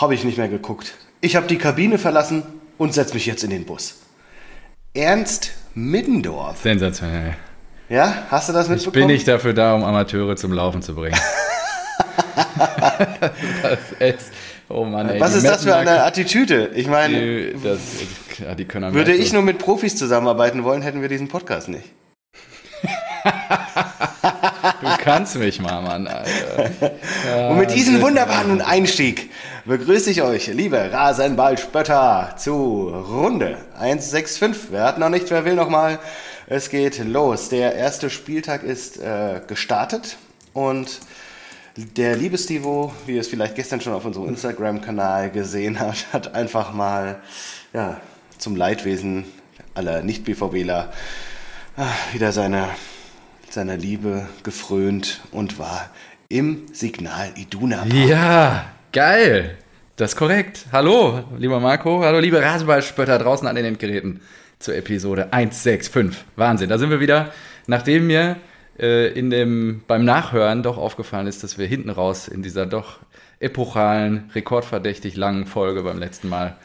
Habe ich nicht mehr geguckt. Ich habe die Kabine verlassen und setze mich jetzt in den Bus. Ernst Middendorf. Sensationell. Ja, hast du das mitbekommen? Ich bin nicht dafür da, um Amateure zum Laufen zu bringen. das ist, oh Mann, ey, Was ist das für eine Attitüde? Ich meine, die, das, ja, die können würde ich nur mit Profis zusammenarbeiten wollen, hätten wir diesen Podcast nicht. du kannst mich mal, Mann, Alter. Ja, Und mit diesem wunderbaren Einstieg begrüße ich euch, liebe Rasenballspötter, zu Runde 165. Wer hat noch nicht, wer will noch mal? Es geht los. Der erste Spieltag ist äh, gestartet und der liebe Stivo, wie ihr es vielleicht gestern schon auf unserem Instagram-Kanal gesehen habt, hat einfach mal ja, zum Leidwesen aller Nicht-BVBler ah, wieder seine, seiner Liebe gefrönt und war im Signal Iduna. Park. Ja, geil. Das ist korrekt. Hallo, lieber Marco. Hallo, liebe Rasenballspötter draußen an den Endgeräten zur Episode 165. Wahnsinn, da sind wir wieder. Nachdem mir äh, in dem, beim Nachhören doch aufgefallen ist, dass wir hinten raus in dieser doch epochalen, rekordverdächtig langen Folge beim letzten Mal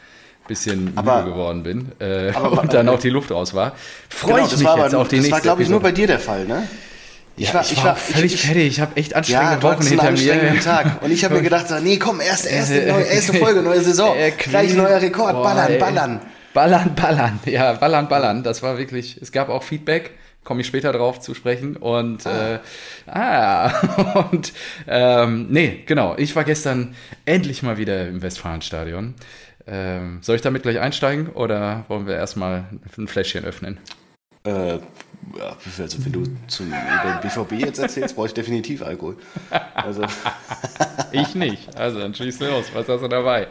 bisschen aber, müde geworden bin äh, aber, und dann auch die Luft raus war. Freue genau, ich mich jetzt aber, auf die nächste Das war, glaube ich, nur bei dir der Fall, ne? Ich war, ich war, völlig ich, fertig. Ich habe echt anstrengende ja, Wochen hinter mir. Tag. Und ich habe mir gedacht, nee, komm, erste, erste, neue, erste Folge, neue Saison. Äh, Gleich neuer Rekord. Boah, ballern, ey. ballern. Ballern, ballern. Ja, ballern, ballern. Das war wirklich, es gab auch Feedback komme ich später drauf zu sprechen. Und ah, äh, ah und ähm, nee, genau. Ich war gestern endlich mal wieder im Westfalenstadion. Ähm, soll ich damit gleich einsteigen oder wollen wir erstmal ein Fläschchen öffnen? Äh, also wenn du zum, über den BVB jetzt erzählst, brauche ich definitiv Alkohol. Also. ich nicht. Also dann schieß los. Was hast du dabei?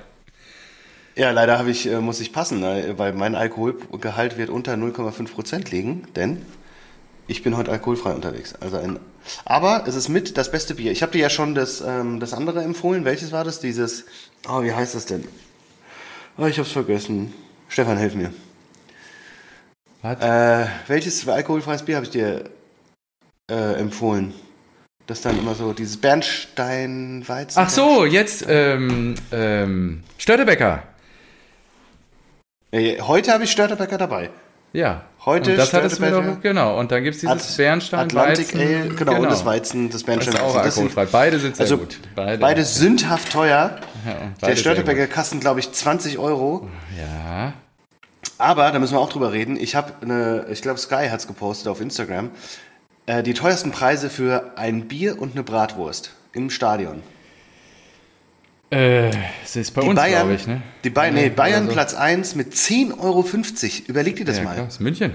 Ja, leider ich, äh, muss ich passen, ne, weil mein Alkoholgehalt wird unter 0,5 Prozent liegen, denn ich bin heute alkoholfrei unterwegs. Also ein, aber es ist mit das beste Bier. Ich habe dir ja schon das, ähm, das andere empfohlen. Welches war das? Dieses, oh, wie heißt das denn? Oh, ich hab's vergessen. Stefan, hilf mir. Was? Äh, welches alkoholfreies Bier habe ich dir äh, empfohlen? Das dann immer so, dieses Bernstein-Weizen. Ach so, jetzt ähm, ähm, Störtebecker. Äh, heute habe ich Störtebecker dabei. Ja. Heute und das hat es mir doch, genau. Und dann gibt es dieses Bernstein Atlantic Weizen. Ale, genau, genau, und das Weizen, das Bernstein das ist auch alkoholfrei. Beide sind sehr also gut. Beide, beide sündhaft teuer. Ja, Der Störtebecker Kasten, glaube ich, 20 Euro. Ja. Aber, da müssen wir auch drüber reden, ich habe eine, ich glaube Sky hat es gepostet auf Instagram, äh, die teuersten Preise für ein Bier und eine Bratwurst im Stadion. Äh, ist bei die uns, glaube ich, ne? Die Bayern, nee, Bayern so. Platz 1 mit 10,50 Euro. Überleg dir das ja, mal. Klar, das ist München.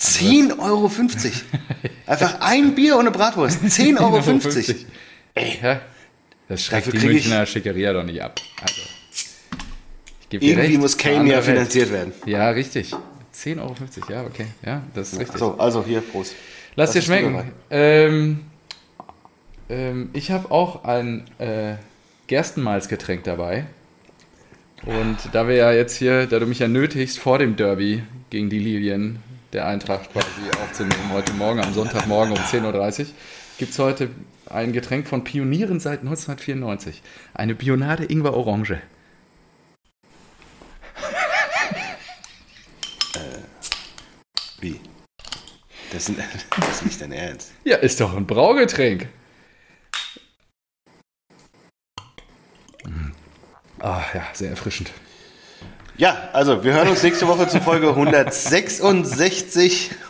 10,50 Euro. Einfach ein Bier ohne Bratwurst. 10,50 Euro. Ey. Ja, das schreckt die Münchner Schickeria doch nicht ab. Also, Irgendwie recht, muss Kane ja finanziert werden. Ja, richtig. 10,50 Euro, ja, okay. Ja, das ist richtig. So, also hier, Prost. Lass das dir schmecken. Ähm, ähm, ich habe auch ein äh, Gerstenmalzgetränk dabei. Und da wir ja jetzt hier, da du mich ja nötigst, vor dem Derby gegen die Lilien der Eintracht quasi aufzunehmen, heute Morgen, am Sonntagmorgen um 10.30 Uhr, gibt es heute ein Getränk von Pionieren seit 1994. Eine Bionade Ingwer Orange. äh, wie? Das, das ist nicht dein Ernst. Ja, ist doch ein Braugetränk. Ah, ja, sehr erfrischend. Ja, also wir hören uns nächste Woche zu Folge 166.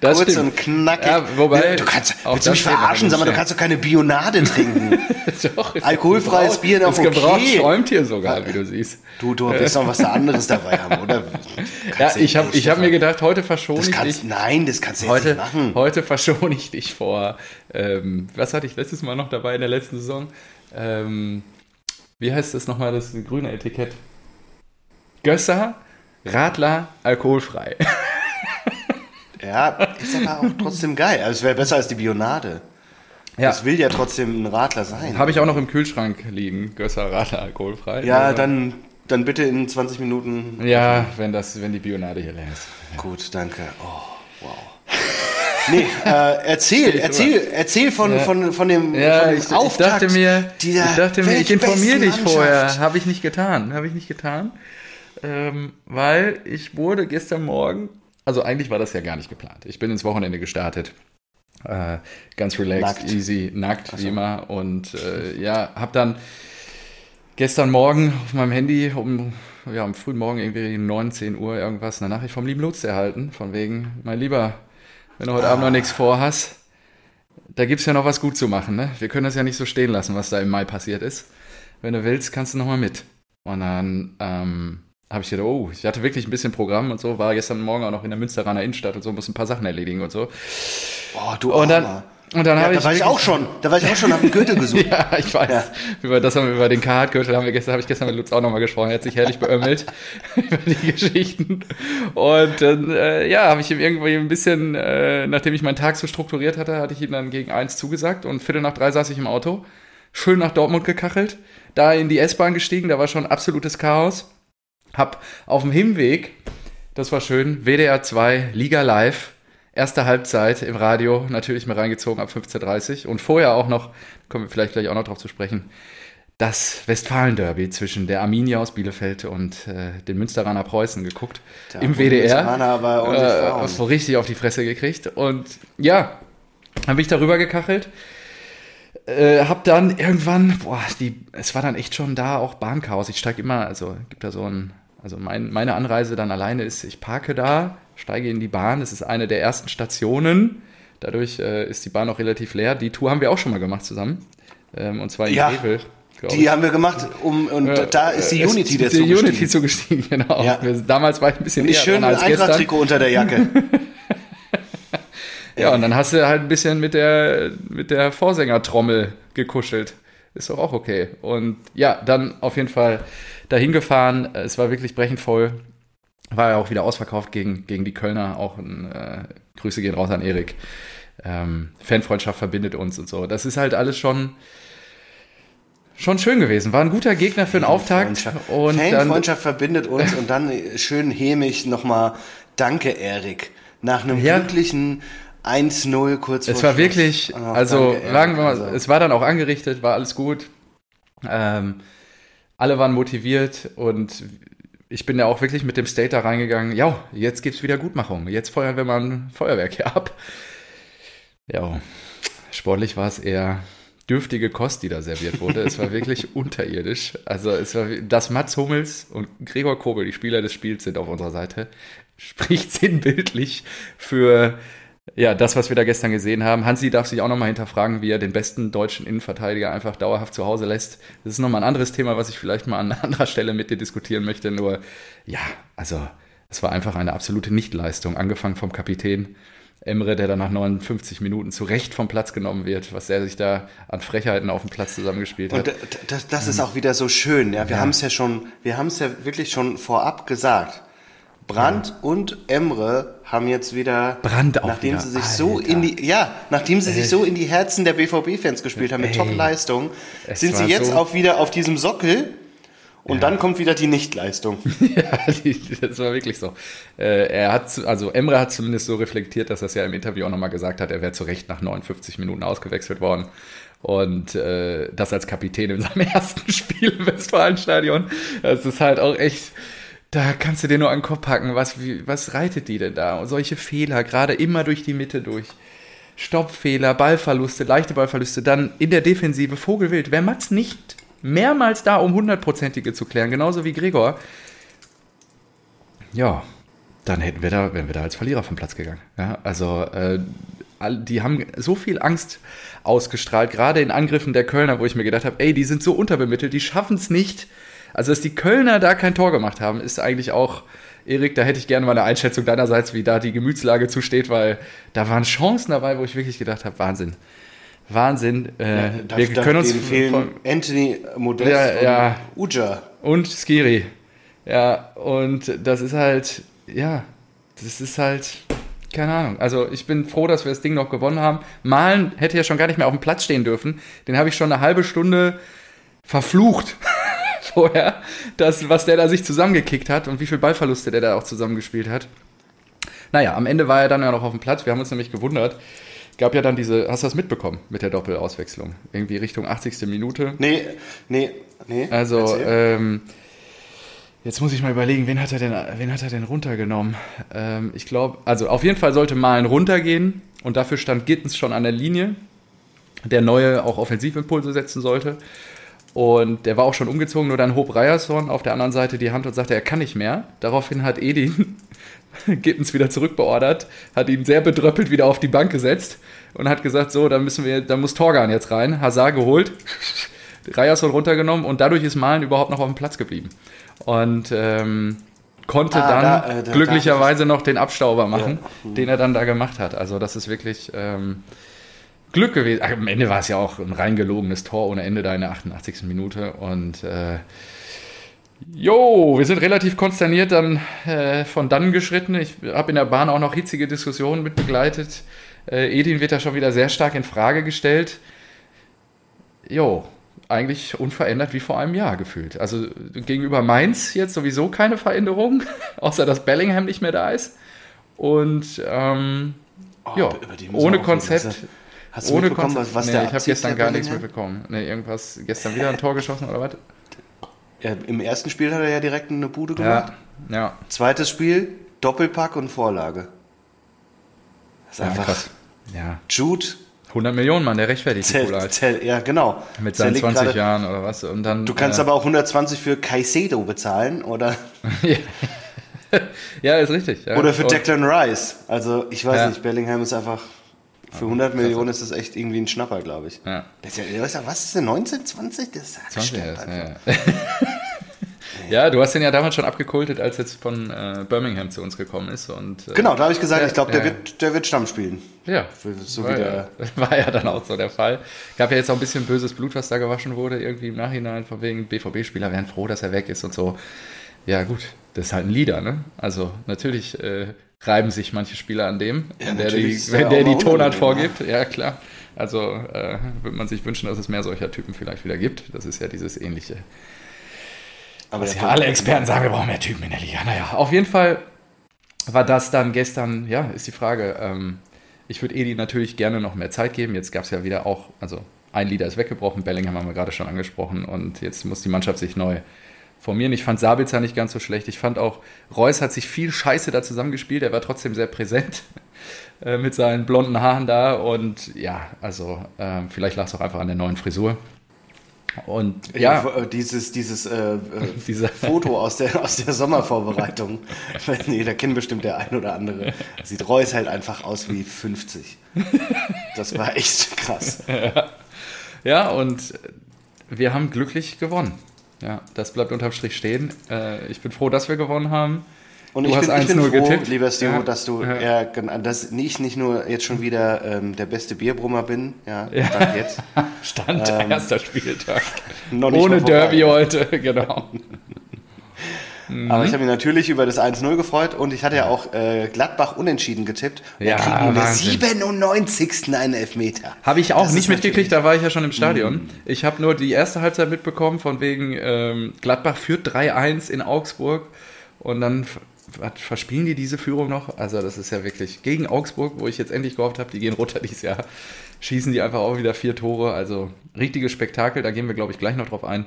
Das Kurz stimmt. und knackig. Ja, wobei, du kannst, willst du mich verarschen? Sag mal, du kannst doch keine Bionade trinken. doch, Alkoholfreies Bier noch okay. Gebraucht schäumt hier sogar, wie du siehst. Du, du willst noch was da anderes dabei haben, oder? ja, ich habe hab mir gedacht, heute verschone ich dich. Nein, das kannst du heute, jetzt nicht machen. Heute verschone ich dich vor, ähm, was hatte ich letztes Mal noch dabei in der letzten Saison? Ähm, wie heißt das nochmal, das grüne Etikett? Gösser, Radler, alkoholfrei. ja, ist aber auch trotzdem geil. Also es wäre besser als die Bionade. Ja. Das will ja trotzdem ein Radler sein. Habe ich auch noch im Kühlschrank liegen, Gösser, Radler, alkoholfrei. Ja, also, dann, dann bitte in 20 Minuten. Ja, wenn, das, wenn die Bionade hier leer ist. Gut, danke. Oh, wow. Nee, äh, erzähl, erzähl, erzähl von, Ja. von, von dem, Ja, von dem ich, ich dachte mir, ich dachte mir, ich informiere dich vorher. Habe ich nicht getan, habe ich nicht getan, ähm, weil ich wurde gestern Morgen, also eigentlich war das ja gar nicht geplant. Ich bin ins Wochenende gestartet, äh, ganz relaxed, Nackt. easy, nackt wie immer und äh, ja, habe dann gestern Morgen auf meinem Handy um ja, am frühen Morgen irgendwie 19 Uhr irgendwas eine Nachricht vom lieben Lutz erhalten, von wegen, mein Lieber, wenn du heute Abend noch nichts vorhast, da gibt es ja noch was gut zu machen. Ne? Wir können das ja nicht so stehen lassen, was da im Mai passiert ist. Wenn du willst, kannst du noch mal mit. Und dann ähm, habe ich gedacht, oh, ich hatte wirklich ein bisschen Programm und so, war gestern Morgen auch noch in der Münsteraner Innenstadt und so, muss ein paar Sachen erledigen und so. Oh, du Und dann, Armer. Und dann Ja, habe da ich. war ich auch schon. Da war ich auch schon, einen Gürtel gesucht. Ja, ich weiß. Ja. Über das haben wir über den Carhartt-Gürtel haben wir gestern, habe ich gestern mit Lutz auch nochmal gesprochen. Er hat sich herrlich beömmelt über die Geschichten. Und dann, äh, ja, habe ich ihm irgendwie ein bisschen, äh, nachdem ich meinen Tag so strukturiert hatte, hatte ich ihm dann gegen eins zugesagt und Viertel nach drei saß ich im Auto, schön nach Dortmund gekachelt, da in die S-Bahn gestiegen, da war schon absolutes Chaos. Hab auf dem Hinweg, das war schön, WDR 2, Liga Live, erste Halbzeit im Radio, natürlich mal reingezogen ab 15.30 und vorher auch noch, kommen wir vielleicht gleich auch noch drauf zu sprechen, das Westfalen-Derby zwischen der Arminia aus Bielefeld und äh, den Münsteraner Preußen geguckt. Da Im WDR. Aber Äh, so richtig auf die Fresse gekriegt. Und ja, habe ich darüber gekachelt. Äh, hab dann irgendwann, boah, die, es war dann echt schon da auch Bahnchaos. Ich steige immer, also gibt da so ein, also mein, meine Anreise dann alleine ist, ich parke da, steige in die Bahn. Das ist eine der ersten Stationen. Dadurch äh, ist die Bahn auch relativ leer. Die Tour haben wir auch schon mal gemacht zusammen. Ähm, und zwar in Ja, glaub Die ich. haben wir gemacht, um, und Ja, da ist die äh, Unity dazu Die Unity gestiegen. zugestiegen, genau. Ja. Wir, damals war ich ein bisschen Nicht eher schön dran ein als gestern. Eintracht-Trikot unter der Jacke. Ja, und dann hast du halt ein bisschen mit der, mit der Vorsängertrommel gekuschelt. Ist doch auch okay. Und ja, dann auf jeden Fall dahin gefahren. Es war wirklich brechend voll. War ja auch wieder ausverkauft gegen, gegen die Kölner. Auch ein, äh, Grüße gehen raus an Erik. Ähm, Fanfreundschaft verbindet uns und so. Das ist halt alles schon, schon schön gewesen. War ein guter Gegner für den Auftakt. Und dann, Fanfreundschaft verbindet uns und dann schön hämig nochmal Danke, Erik. Nach einem Ja. glücklichen 1-0 kurz vor Es war Schluss. wirklich, also danke, Erik. sagen wir mal, Also, es war dann auch angerichtet, war alles gut. Ähm, alle waren motiviert und ich bin ja auch wirklich mit dem State da reingegangen. Ja, jetzt gibt's wieder Gutmachung. Jetzt feuern wir mal ein Feuerwerk hier ab. Ja, sportlich war es eher dürftige Kost, die da serviert wurde. Es war wirklich unterirdisch. Also es war, dass Mats Hummels und Gregor Kobel, die Spieler des Spiels, sind auf unserer Seite, spricht sinnbildlich für ja, das, was wir da gestern gesehen haben. Hansi darf sich auch nochmal hinterfragen, wie er den besten deutschen Innenverteidiger einfach dauerhaft zu Hause lässt. Das ist nochmal ein anderes Thema, was ich vielleicht mal an anderer Stelle mit dir diskutieren möchte. Nur, ja, also, es war einfach eine absolute Nichtleistung. Angefangen vom Kapitän Emre, der dann nach 59 Minuten zu Recht vom Platz genommen wird, was er sich da an Frechheiten auf dem Platz zusammengespielt Und hat. d- das, das ist auch wieder so schön. Ja, wir haben es ja schon, wir haben es ja wirklich schon vorab gesagt. Brandt und Emre haben jetzt wieder, Brandt auch nachdem wieder, sie sich so Alter. in die, ja, nachdem sie sich so in die Herzen der BVB-Fans gespielt haben mit. Top-Leistung, sind sie jetzt so- auch wieder auf diesem Sockel und dann kommt wieder die Nichtleistung. Ja, die, das war wirklich so. Äh, er hat, also Emre hat zumindest so reflektiert, dass er es ja im Interview auch nochmal gesagt hat, er wäre zu Recht nach 59 Minuten ausgewechselt worden. Und äh, das als Kapitän in seinem ersten Spiel im Westfalenstadion. Das ist halt auch echt, da kannst du dir nur an den Kopf packen, was, wie, was reitet die denn da? Und solche Fehler, gerade immer durch die Mitte durch. Stoppfehler, Ballverluste, leichte Ballverluste, dann in der Defensive Vogelwild. Wäre Mats nicht mehrmals da, um hundertprozentige zu klären, genauso wie Gregor, ja, dann hätten wir da, wären wir da als Verlierer vom Platz gegangen. Ja, also äh, die haben so viel Angst ausgestrahlt, gerade in Angriffen der Kölner, wo ich mir gedacht habe, ey, die sind so unterbemittelt, die schaffen es nicht. Also, dass die Kölner da kein Tor gemacht haben, ist eigentlich auch, Erik, da hätte ich gerne mal eine Einschätzung deinerseits, wie da die Gemütslage zusteht, weil da waren Chancen dabei, wo ich wirklich gedacht habe, Wahnsinn. Wahnsinn. Äh, Da- wir da- können uns fehlen von, Anthony Modest Ja, ja. und Uja. und Skiri. Ja, und das ist halt, ja, das ist halt, keine Ahnung. Also ich bin froh, dass wir das Ding noch gewonnen haben. Malen hätte ja schon gar nicht mehr auf dem Platz stehen dürfen. Den habe ich schon eine halbe Stunde verflucht vorher, das, was der da sich zusammengekickt hat und wie viel Ballverluste der da auch zusammengespielt hat. Naja, am Ende war er dann ja noch auf dem Platz. Wir haben uns nämlich gewundert. Gab ja dann diese, hast du das mitbekommen mit der Doppelauswechslung? Irgendwie Richtung 80. Minute. Nee, nee, nee. Also, ähm, jetzt muss ich mal überlegen, wen hat er denn, wen hat er denn runtergenommen? Ähm, ich glaube, also auf jeden Fall sollte Malen runtergehen und dafür stand Gittens schon an der Linie, der neue auch Offensivimpulse setzen sollte. Und der war auch schon umgezogen, nur dann hob Ryerson auf der anderen Seite die Hand und sagte, er kann nicht mehr. Daraufhin hat Edin Gittens wieder zurückbeordert, hat ihn sehr bedröppelt wieder auf die Bank gesetzt und hat gesagt, so, dann müssen wir, da muss Torgan jetzt rein. Hazard geholt, Ryerson runtergenommen und dadurch ist Malen überhaupt noch auf dem Platz geblieben. Und ähm, konnte Ah, dann da, äh, da- glücklicherweise noch den Abstauber machen, Ja. den er dann da gemacht hat. Also das ist wirklich ähm, Glück gewesen. Ach, Am Ende war es ja auch ein reingelogenes Tor ohne Ende da in der 88. Minute. Und äh, jo, wir sind relativ konsterniert dann äh, von dann geschritten. Ich habe in der Bahn auch noch hitzige Diskussionen mit begleitet. Äh, Edin wird da schon wieder sehr stark in Frage gestellt. Jo, eigentlich unverändert wie vor einem Jahr gefühlt. Also gegenüber Mainz jetzt sowieso keine Veränderung, außer dass Bellingham nicht mehr da ist. Und ähm, Oh, ja, ohne. Konzept. Hast du- ohne mitbekommen, Konzept. was, was nee, der ich habe gestern gar nichts mitbekommen. Nee, irgendwas, gestern wieder ein Tor geschossen oder was? Ja, Im ersten Spiel hat er ja direkt eine Bude gemacht. Ja, ja. Zweites Spiel, Doppelpack und Vorlage. Das ist ja einfach krass. Ja, Jude 100 Millionen, Mann, der rechtfertigt zählt, Kohle halt. ja genau. Mit seinen Zählt 20 gerade- Jahren oder was. Und dann, Du kannst äh, aber auch 120 für Caicedo bezahlen oder, ja, ist richtig. Ja. oder für Declan Rice. Also ich weiß Ja. nicht, Bellingham ist einfach, für 100 Millionen ist das echt irgendwie ein Schnapper, glaube ich. Ja, Das ist ja, ja- was ist denn, 19, 20? Das ist 20 stimmt erst, einfach. ja. ja, du hast den ja damals schon abgekultet, als jetzt von äh, Birmingham zu uns gekommen ist. Und, äh, Genau, da habe ich gesagt, Ja, ich glaube, der, ja. wird, der wird Stamm spielen. Ja, so war, ja, war ja dann auch so der Fall. Gab ja jetzt auch ein bisschen böses Blut, was da gewaschen wurde, irgendwie im Nachhinein, von wegen BVB-Spieler wären froh, dass er weg ist und so. Ja, gut, das ist halt ein Leader, ne? Also, natürlich äh, reiben sich manche Spieler an dem, Ja, wenn der die, wenn der die Tonart vorgibt. Ja, klar. Also, äh, würde man sich wünschen, dass es mehr solcher Typen vielleicht wieder gibt. Das ist ja dieses ähnliche. Aber Was ja alle Experten sagen, wir brauchen mehr Typen in der Liga. Naja, auf jeden Fall war das dann gestern, ja, ist die Frage. Ähm, ich würde Edi natürlich gerne noch mehr Zeit geben. Jetzt gab es ja wieder auch, also ein Leader ist weggebrochen, Bellingham haben wir gerade schon angesprochen und jetzt muss die Mannschaft sich neu formieren. Ich fand Sabitzer nicht ganz so schlecht. Ich fand auch, Reus hat sich viel Scheiße da zusammengespielt. Er war trotzdem sehr präsent äh, mit seinen blonden Haaren da und ja, also ähm, vielleicht lag es auch einfach an der neuen Frisur. Und ja, Ja, dieses, dieses äh, äh, Foto aus der, aus der Sommervorbereitung. nee, da kennen bestimmt der ein oder andere. Sieht Reus halt einfach aus wie 50. Das war echt krass. Ja, und wir haben glücklich gewonnen. Ja, das bleibt unterm Strich stehen. Äh, ich bin froh, dass wir gewonnen haben. Und Du ich hast bin, ich bin 1-0 froh, getippt. lieber Stu, Ja. dass du, Ja. ja. dass ich nicht nur jetzt schon wieder ähm, der beste Bierbrummer bin. Ja, Stand jetzt. Stand erster Spieltag. Ähm, Noch nicht Ohne. Derby heute, genau. Aber ich habe mich natürlich über das 1-0 gefreut und ich hatte ja auch äh, Gladbach unentschieden getippt. Und Ja, wir kriegen in der Wahnsinn. 97. einen Elfmeter. Habe ich auch Das nicht mitgekriegt, da war ich ja schon im Mhm. Stadion. Ich habe nur die erste Halbzeit mitbekommen, von wegen ähm, Gladbach führt 3-1 in Augsburg und dann verspielen die diese Führung noch. Also das ist ja wirklich gegen Augsburg, wo ich jetzt endlich gehofft habe, die gehen runter dieses Jahr, schießen die einfach auch wieder vier Tore. Also richtiges Spektakel, da gehen wir glaube ich gleich noch drauf ein.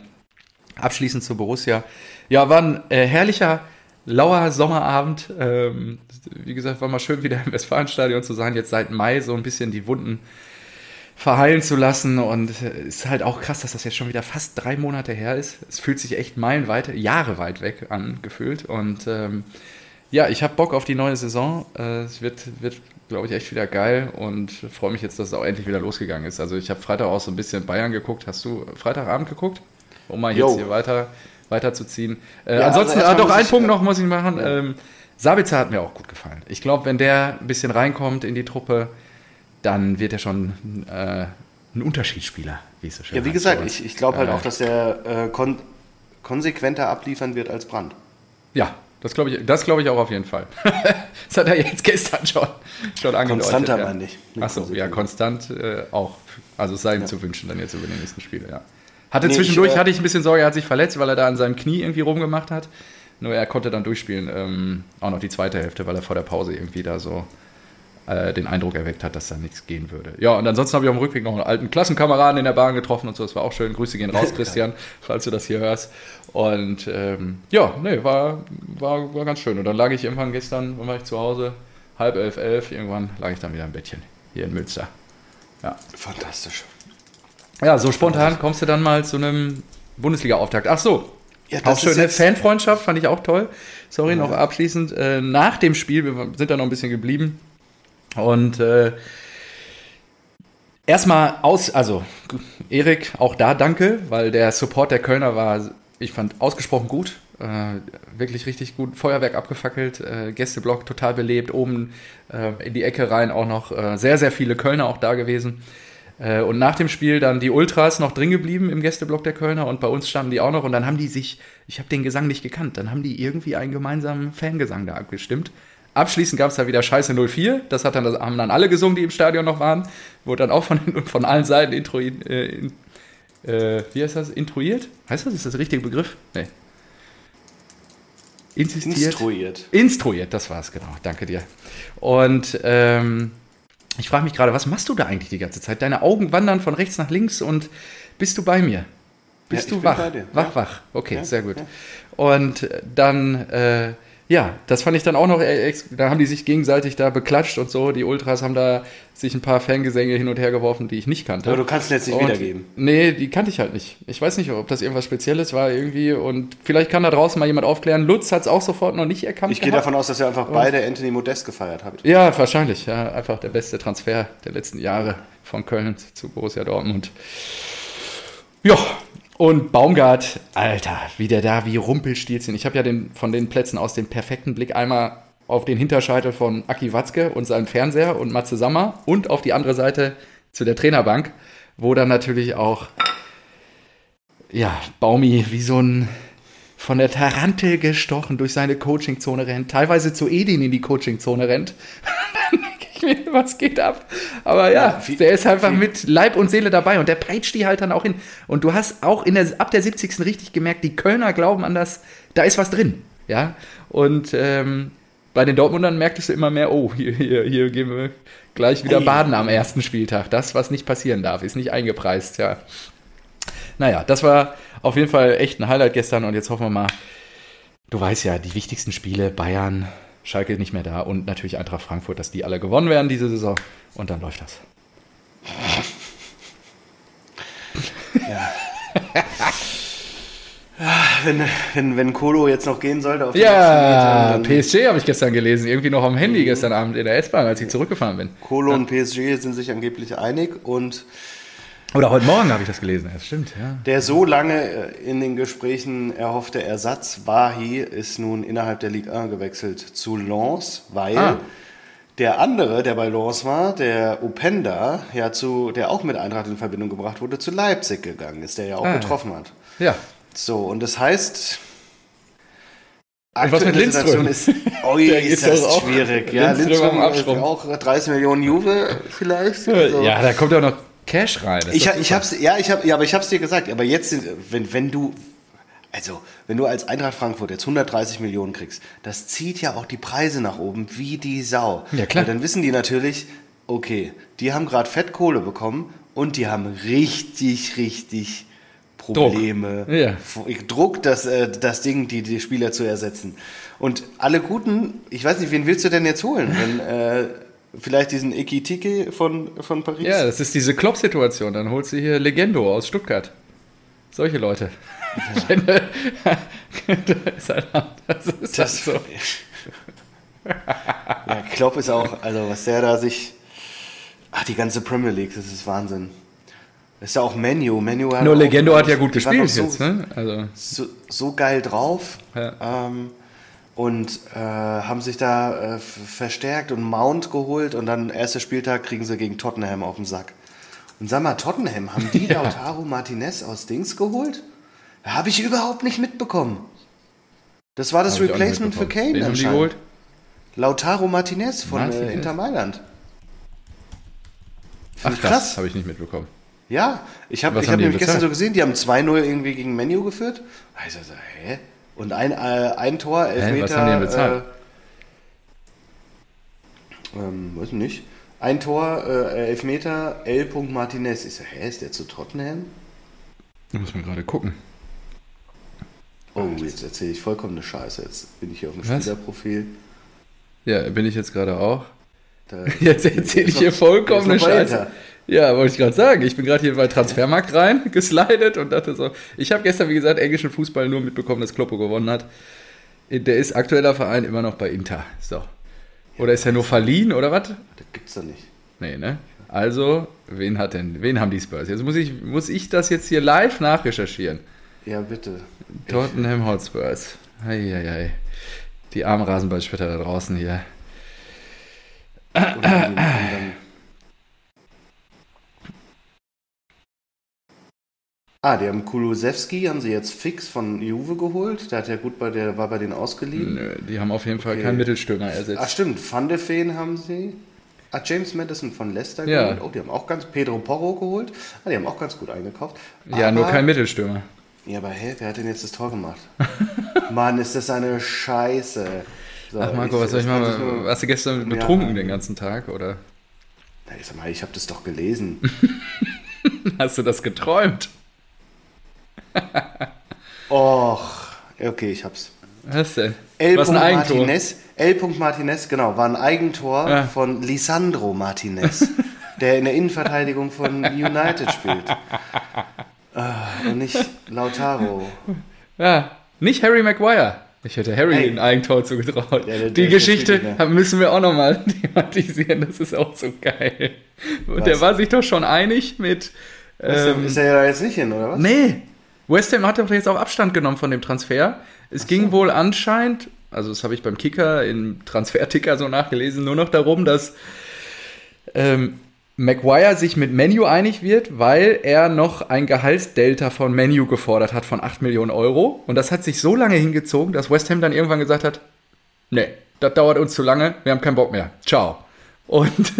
Abschließend zu Borussia. Ja, war ein äh, herrlicher, lauer Sommerabend. Ähm, wie gesagt, war mal schön wieder im Westfalenstadion zu sein. Jetzt seit Mai so ein bisschen die Wunden verheilen zu lassen. Und es ist halt auch krass, dass das jetzt schon wieder fast drei Monate her ist. Es fühlt sich echt meilenweit, Jahre weit weg an, gefühlt. Und ähm, ja, ich habe Bock auf die neue Saison. Äh, es wird, wird glaube ich, echt wieder geil und freue mich jetzt, dass es auch endlich wieder losgegangen ist. Also ich habe Freitag auch so ein bisschen Bayern geguckt. Hast du Freitagabend geguckt? Um mal jetzt Jo. hier weiter weiterzuziehen. Äh, Ja, ansonsten, also ah, erstmal doch, einen Punkt noch muss ich machen. Ähm, Sabitzer hat mir auch gut gefallen. Ich glaube, wenn der ein bisschen reinkommt in die Truppe, dann wird er schon äh, ein Unterschiedsspieler, wie es so schön Ja, wie heißt gesagt, ich, ich glaube halt Äh, auch, dass er äh, kon konsequenter abliefern wird als Brandt. Ja, das glaube ich, das glaube ich auch auf jeden Fall. das hat er jetzt gestern schon, schon angedeutet. Konstanter ja. meine ich. Achso, ja, konstant äh, auch. Also es sei ihm zu wünschen dann jetzt über die nächsten Spiele, ja. Hatte Nee, zwischendurch, ich, äh, hatte ich ein bisschen Sorge, er hat sich verletzt, weil er da an seinem Knie irgendwie rumgemacht hat. Nur er konnte dann durchspielen, ähm, auch noch die zweite Hälfte, weil er vor der Pause irgendwie da so äh, den Eindruck erweckt hat, dass da nichts gehen würde. Ja, und ansonsten habe ich auf dem Rückweg noch einen alten Klassenkameraden in der Bahn getroffen und so. Das war auch schön. Grüße gehen raus, Christian, falls du das hier hörst. Und ähm, ja, nee, war, war, war ganz schön. Und dann lag ich irgendwann gestern, wann war ich zu Hause? Halb elf, elf, irgendwann lag ich dann wieder im Bettchen hier in Münster. Ja. Fantastisch. Ja, so spontan kommst du dann mal zu einem Bundesliga-Auftakt. Ach so, ja, auch schöne Fanfreundschaft, fand ich auch toll. Sorry, ja. noch abschließend. Äh, nach dem Spiel, wir sind da noch ein bisschen geblieben. Und äh, erstmal aus, also Erik, auch da danke, weil der Support der Kölner war, ich fand, ausgesprochen gut. Äh, wirklich richtig gut. Feuerwerk abgefackelt, äh, Gästeblock total belebt, oben äh, in die Ecke rein auch noch äh, sehr, sehr viele Kölner auch da gewesen. Äh, und nach dem Spiel dann die Ultras noch drin geblieben im Gästeblock der Kölner und bei uns standen die auch noch und dann haben die sich, ich habe den Gesang nicht gekannt, dann haben die irgendwie einen gemeinsamen Fangesang da abgestimmt. Abschließend gab es da wieder Scheiße 04, das, hat dann, das haben dann alle gesungen, die im Stadion noch waren, wurde dann auch von, von allen Seiten intruiert, äh, in, äh, wie heißt das, intruiert? Heißt das, ist das der richtige Begriff? Nee. Insistiert? Instruiert. Instruiert, das war es, genau, danke dir. Und ähm, ich frage mich gerade, was machst du da eigentlich die ganze Zeit? Deine Augen wandern von rechts nach links und bist du bei mir? Bist ja, du wach? Wach, ja. wach. Okay, ja, sehr gut. Und dann äh, ja, das fand ich dann auch noch, äh, da haben die sich gegenseitig da beklatscht und so. Die Ultras haben da sich ein paar Fangesänge hin und her geworfen, die ich nicht kannte. Aber du kannst jetzt nicht und, wiedergeben. Nee, die kannte ich halt nicht. Ich weiß nicht, ob das irgendwas Spezielles war irgendwie und vielleicht kann da draußen mal jemand aufklären. Lutz hat es auch sofort noch nicht erkannt. Ich gehe davon aus, dass ihr einfach und, beide Anthony Modest gefeiert habt. Ja, wahrscheinlich. Ja, einfach der beste Transfer der letzten Jahre von Köln zu Borussia Dortmund. Ja, und Baumgart, Alter, wie der da wie Rumpelstilzchen. Ich habe ja den, von den Plätzen aus den perfekten Blick einmal auf den Hinterscheitel von Aki Watzke und seinem Fernseher und Matze Sammer und auf die andere Seite zu der Trainerbank, wo dann natürlich auch, ja, Baumi wie so ein von der Tarantel gestochen durch seine Coachingzone rennt, teilweise zu Edin in die Coachingzone rennt. was geht ab? Aber ja, ja der ist einfach mit Leib und Seele dabei und der peitscht die halt dann auch hin. Und du hast auch in der, ab der 70. richtig gemerkt, die Kölner glauben an das, da ist was drin. Ja, und ähm, bei den Dortmundern merktest du immer mehr, oh, hier, hier, hier gehen wir gleich wieder hey. baden am ersten Spieltag. Das, was nicht passieren darf, ist nicht eingepreist, ja. Naja, das war auf jeden Fall echt ein Highlight gestern und jetzt hoffen wir mal, du weißt ja, die wichtigsten Spiele, Bayern, Schalke nicht mehr da und natürlich Eintracht Frankfurt, dass die alle gewonnen werden diese Saison und dann läuft das. Ja. wenn, wenn, wenn Kolo jetzt noch gehen sollte auf Ja, PSG habe ich gestern gelesen, irgendwie noch am Handy mhm. gestern Abend in der S-Bahn, als ich zurückgefahren bin. Kolo ja. und PSG sind sich angeblich einig und oder heute Morgen habe ich das gelesen, das stimmt, ja. Der so lange äh, in den Gesprächen erhoffte Ersatz Wahi ist nun innerhalb der Ligue 1 gewechselt zu Lens, weil ah. der andere, der bei Lens war, der Upenda, ja zu, der auch mit Eintracht in Verbindung gebracht wurde, zu Leipzig gegangen ist, der ja auch ah. getroffen hat. Ja. So, und das heißt, und was mit Lindström? Ist, oi, ist das auch schwierig. Ja, Lindström, Lindström auch 30 Millionen Juve vielleicht. Also. Ja, da kommt ja noch Cash rein. Ich, ich hab's, ja, ich hab, ja, aber ich hab's dir gesagt. Aber jetzt, wenn, wenn du, also, wenn du als Eintracht Frankfurt jetzt 130 Millionen kriegst, das zieht ja auch die Preise nach oben wie die Sau. Ja, klar. Weil dann wissen die natürlich, okay, die haben gerade Fettkohle bekommen und die haben richtig, richtig Probleme. Druck, ja. Druck das, äh, das Ding, die, die Spieler zu ersetzen. Und alle Guten, ich weiß nicht, wen willst du denn jetzt holen? Wenn, äh, Vielleicht diesen Ikitike von, von Paris? Ja, das ist diese Klopp-Situation. Dann holst du hier Legendo aus Stuttgart. Solche Leute. Ja. das ist das ist das, halt so. ja, Klopp ist auch, also was der da sich. Ach, die ganze Premier League, das ist Wahnsinn. Das ist ja auch Menu. Menu hat Nur Legendo hat ja gut gespielt so, jetzt, ne? Also. So, so geil drauf. Ja. Ähm, und äh, haben sich da äh, verstärkt und Mount geholt und dann erster Spieltag kriegen sie gegen Tottenham auf den Sack. Und sag mal, Tottenham, haben die ja. Lautaro Martinez aus Dings geholt? Habe ich überhaupt nicht mitbekommen. Das war das Replacement für Kane Wen anscheinend. Haben die geholt? Lautaro Martinez von Martinez. Äh, Inter Mailand. Ach krass, krass. habe ich nicht mitbekommen. Ja, ich habe hab nämlich gestern so gesehen, die haben 2-0 irgendwie gegen Menu geführt. Also, hä? Und ein, äh, ein Tor, Elfmeter. Hä, was haben die denn bezahlt? Äh, ähm, weiß ich nicht. Ein Tor, äh, Elfmeter, L. Martinez. Ich so, hä, ist der zu Tottenham? Da muss man gerade gucken. Oh, jetzt erzähle ich vollkommen eine Scheiße. Jetzt bin ich hier auf dem Was? Spielerprofil. Ja, bin ich jetzt gerade auch. Da, Jetzt erzähle ich hier vollkommen eine Scheiße. weiter. Ja, wollte ich gerade sagen. Ich bin gerade hier bei Transfermarkt rein geslidet und dachte so, ich habe gestern, wie gesagt, englischen Fußball nur mitbekommen, dass Kloppo gewonnen hat. Der ist aktueller Verein immer noch bei Inter. So. Oder ist er nur verliehen oder was? Das gibt's doch nicht. Nee, ne? Also, wen hat denn, wen haben die Spurs? Jetzt muss ich, muss ich das jetzt hier live nachrecherchieren. Ja, bitte. Tottenham Hotspurs. Eieiei. Die armen Rasenballspötter da draußen hier. Und dann, und dann, ah, die haben Kulusewski, haben sie jetzt fix von Juve geholt. Der hat ja gut bei der, war bei denen ausgeliehen. Nö, die haben auf jeden Fall Okay. keinen Mittelstürmer ersetzt. Ach stimmt, Van de Ven haben sie. Ah, James Madison von Leicester Ja. geholt. Oh, die haben auch ganz Pedro Porro geholt. Ah, die haben auch ganz gut eingekauft. ja, nur kein Mittelstürmer. Ja, aber hä, wer hat denn jetzt das Tor gemacht? Mann, ist das eine Scheiße. So, Ach Marco, was soll ich machen? nur- Warst du gestern Ja. betrunken den ganzen Tag oder Na, ich sag mal, ich habe das doch gelesen. hast du das geträumt? Och, okay, ich hab's. Was denn? L. Was ein Eigentor. Martinez, L. Martinez, genau, war ein Eigentor Ja. von Lisandro Martinez, der in der Innenverteidigung von United spielt. Ah, und nicht Lautaro. Ja, nicht Harry Maguire. Ich hätte Harry Hey. ein Eigentor zugetraut. Ja, der- die der Geschichte müssen wir auch nochmal thematisieren. Das ist auch so geil. Und Was? der war sich doch schon einig mit. Ähm, ist er ja da jetzt nicht hin, oder was? nee, West Ham hat doch jetzt auch Abstand genommen von dem Transfer. Es ging wohl anscheinend, also das habe ich beim Kicker, im Transferticker so nachgelesen, nur noch darum, dass ähm, Maguire sich mit Menu einig wird, weil er noch ein Gehaltsdelta von Menu gefordert hat von 8 Millionen Euro. Und das hat sich so lange hingezogen, dass West Ham dann irgendwann gesagt hat, nee, das dauert uns zu lange, wir haben keinen Bock mehr. Ciao. Und,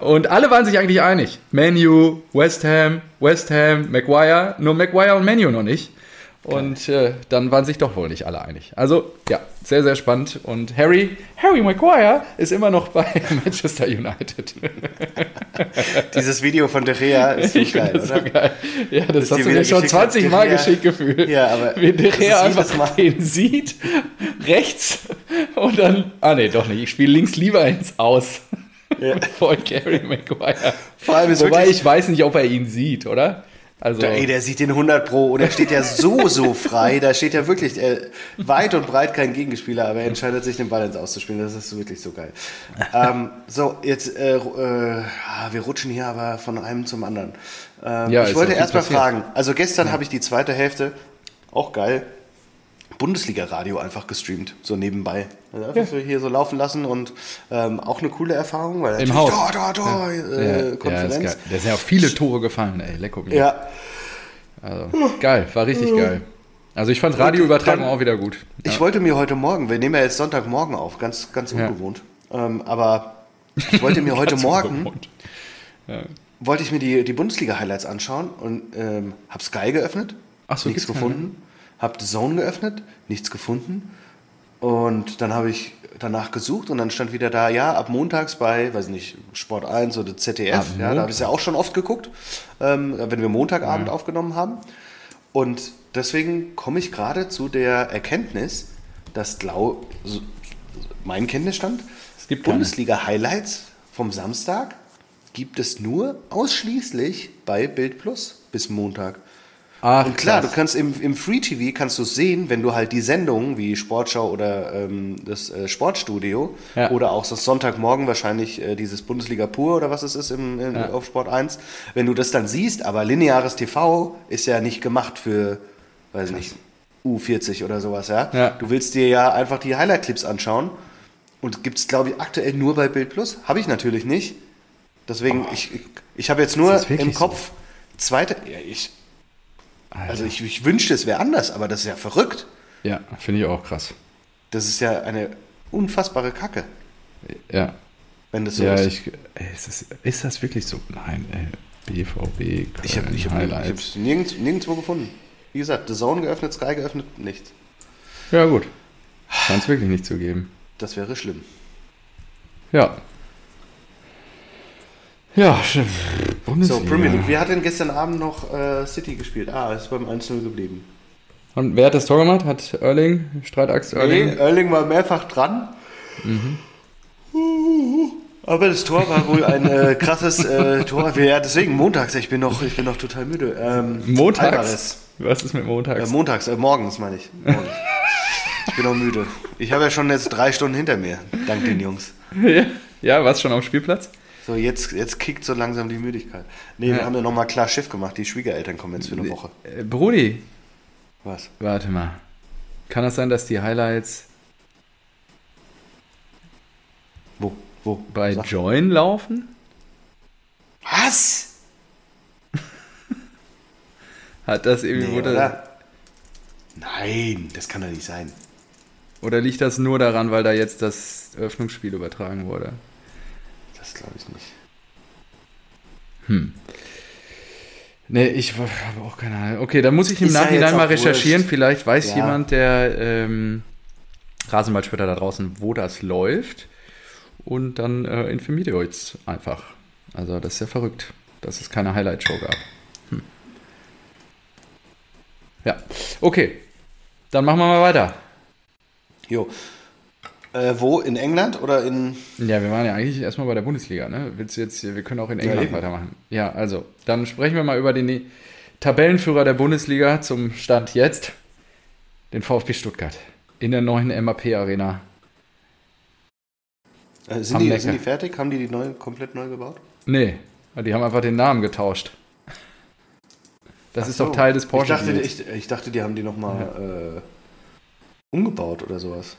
und alle waren sich eigentlich einig. Menu, West Ham, West Ham, Maguire, nur Maguire und Menu noch nicht. Und äh, dann waren sich doch wohl nicht alle einig. Also, ja, sehr, sehr spannend. Und Harry, Harry Maguire ist immer noch bei Manchester United. Dieses Video von De Gea ist so ich geil, das oder? so geil. Ja, das Dass hast du mir schon geschickt hat, 20 De Mal geschickt gefühlt. Ja, aber Wie De das Gea einfach Mal. den sieht, rechts und dann, ah nee, doch nicht, ich spiele links lieber ins Aus. Ja. Vor Gary Maguire. Vor allem ist Wobei ich weiß nicht, ob er ihn sieht, oder? Also, ey, der sieht den 100 Pro und er steht ja so, so frei. Da steht ja wirklich äh, weit und breit kein Gegenspieler, aber er entscheidet sich, den Ball ins Auszuspielen. Das ist wirklich so geil. ähm, so, jetzt, äh, äh, ah, wir rutschen hier aber von einem zum anderen. Ähm, Ja, ich wollte erst mal fragen. Also gestern habe ich die zweite Hälfte, auch geil, Bundesliga-Radio einfach gestreamt, so nebenbei. Also einfach so hier so laufen lassen und ähm, auch eine coole Erfahrung, weil Im Haus. Da, da, da, ja, äh, ja, Konferenz. geil. Da sind ja auch viele Tore gefallen, ey, lecko mir. Ja, Also, geil, war richtig geil. Also ich fand Radioübertragung auch wieder gut. Ich wollte mir heute Morgen, wir nehmen ja jetzt Sonntagmorgen auf, ganz, ganz Ja. ungewohnt, ähm, aber ich wollte mir heute Morgen, ungewohnt. wollte ich mir die, die Bundesliga-Highlights anschauen und ähm, hab Sky geöffnet, Ach so, nichts gibt's keine? Gefunden, hab The Zone geöffnet, nichts gefunden und dann habe ich danach gesucht und dann stand wieder da, ja, ab montags bei, weiß nicht, Sport 1 oder ZDF, ja, da habe ich es ja auch schon oft geguckt, ähm, wenn wir Montagabend aufgenommen haben. Und deswegen komme ich gerade zu der Erkenntnis, dass Glau, so- mein Kenntnisstand, Es gibt keine. Bundesliga-Highlights vom Samstag gibt es nur ausschließlich bei Bild Plus bis Montag. Ach, Und klar, krass. du kannst im, im Free TV kannst du es sehen, wenn du halt die Sendungen wie Sportschau oder ähm, das äh, Sportstudio Ja. oder auch das Sonntagmorgen wahrscheinlich äh, dieses Bundesliga Pur oder was es ist im, in, Ja. auf Sport 1, wenn du das dann siehst, aber lineares TV ist ja nicht gemacht für, weiß nicht, U40 oder sowas, ja? Ja. Du willst dir ja einfach die Highlight-Clips anschauen und gibt es, glaube ich, aktuell nur bei Bild Plus. Habe ich natürlich nicht. Deswegen, ich, ich, ich habe jetzt nur im so? Kopf zweite. Ja, ich, also ich, ich wünschte, es wäre anders, aber das ist ja verrückt. Ja, finde ich auch krass. Das ist ja eine unfassbare Kacke, Ja, wenn das so ja ist. ich, ey, ist, das, ist das wirklich so? Nein, ey, BVB, Ich habe ich hab, ich Highlights. hab's nirgends, nirgendwo gefunden. Wie gesagt, The Zone geöffnet, Sky geöffnet, nichts. Ja, gut. Kann es wirklich nicht zugeben. Das wäre schlimm. Ja. Ja, Bundesliga. So, Premier League. Wer hat denn gestern Abend noch äh, City gespielt? Ah, ist beim 1-0 geblieben. Und wer hat das Tor gemacht? Hat Erling, Streitaxt Erling? Nee, Erling war mehrfach dran. Mhm. Aber das Tor war wohl ein äh, krasses äh, Tor. Ja, deswegen montags. Ich bin noch, ich bin noch total müde. Ähm, montags? Alvarez. Was ist mit montags? Äh, montags, äh, morgens meine ich. Morgens. ich bin noch müde. Ich habe ja schon jetzt drei Stunden hinter mir, dank den Jungs. ja, ja warst schon am Spielplatz? So, jetzt, jetzt kickt so langsam die Müdigkeit. Nee, ja. wir haben ja nochmal klar Schiff gemacht. Die Schwiegereltern kommen jetzt für eine Woche. Äh, Brudi. Was? Warte mal. Kann das sein, dass die Highlights wo? Wo? Bei Sag. Join laufen? Was? Hat das irgendwie. Nee, wurde, Nein, das kann doch nicht sein. Oder liegt das nur daran, weil da jetzt das Öffnungsspiel übertragen wurde? Das glaube ich nicht. Hm. Nee, ich habe auch keine Ahnung. Okay, dann muss ich im Ist Nachhinein ja mal recherchieren. Wurscht. Vielleicht weiß ja. jemand, der ähm, Rasenballspieler da draußen, wo das läuft. Und dann äh, informiert ihr euch einfach. Also, das ist ja verrückt, dass es keine Highlight-Show gab. Hm. Ja, okay. Dann machen wir mal weiter. Jo. Äh, wo? In England oder in. Ja, wir waren ja eigentlich erstmal bei der Bundesliga, ne? Willst du jetzt, wir können auch in England ja, weitermachen. Ja, also, dann sprechen wir mal über den Tabellenführer der Bundesliga zum Stand jetzt, den VfB Stuttgart. In der neuen MAP-Arena. Äh, sind, die, sind, die, fertig? Haben die die neu, komplett neu gebaut? Nee, die haben einfach den Namen getauscht. Das Ach ist so. doch Teil des Porsche. Ich dachte, ich, ich dachte die haben die nochmal ja. äh, umgebaut oder sowas.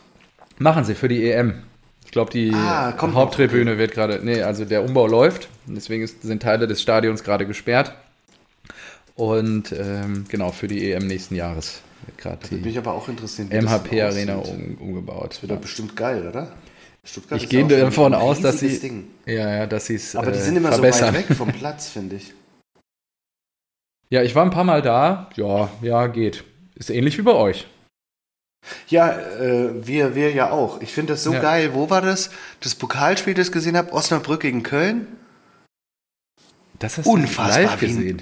Machen sie für die EM. Ich glaube, die ah, Haupttribüne wird gerade. Nee, also der Umbau läuft. Deswegen ist, sind Teile des Stadions gerade gesperrt. Und ähm, genau, für die EM nächsten Jahres wird gerade die bin ich aber auch interessiert, MHP Arena um, umgebaut. Das wird doch bestimmt geil, oder? Stuttgart ich gehe davon aus, dass sie. Ding. Ja, ja, dass sie es. Aber die äh, sind immer verbessern. so weit weg vom Platz, finde ich. Ja, ich war ein paar Mal da. Ja, ja, geht. Ist ähnlich wie bei euch. Ja, äh, wir, wir ja auch. Ich finde das so ja. geil. Wo war das? Das Pokalspiel, das ich gesehen habe, Osnabrück gegen Köln. Das hast Unfassbar, du live gesehen.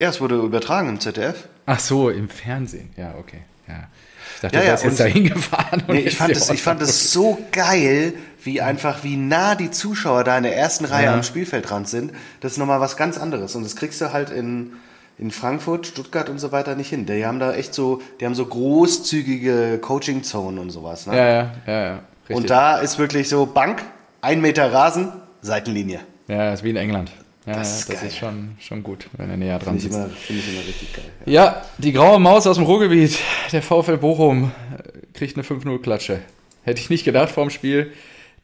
Ja, es wurde übertragen im ZDF. Ach so, im Fernsehen. Ja, okay. Ja. Ich dachte, ja, ja, du jetzt da hingefahren. Nee, ich, fand das, ich fand das so geil, wie einfach, wie nah die Zuschauer da in der ersten Reihe ja. am Spielfeldrand sind. Das ist nochmal was ganz anderes. Und das kriegst du halt in, in Frankfurt, Stuttgart und so weiter nicht hin. Die haben da echt so, die haben so großzügige Coaching-Zonen und sowas. Ne? Ja, ja, ja, ja. Richtig. Und da ist wirklich so Bank, ein Meter Rasen, Seitenlinie. Ja, ist wie in England. Ja, das, ist, das ist, schon, schon gut, wenn er näher dran ist. Finde ich immer richtig geil. Ja. ja. die graue Maus aus dem Ruhrgebiet, der VfL Bochum, äh, kriegt eine 5-0-Klatsche. Hätte ich nicht gedacht vorm Spiel.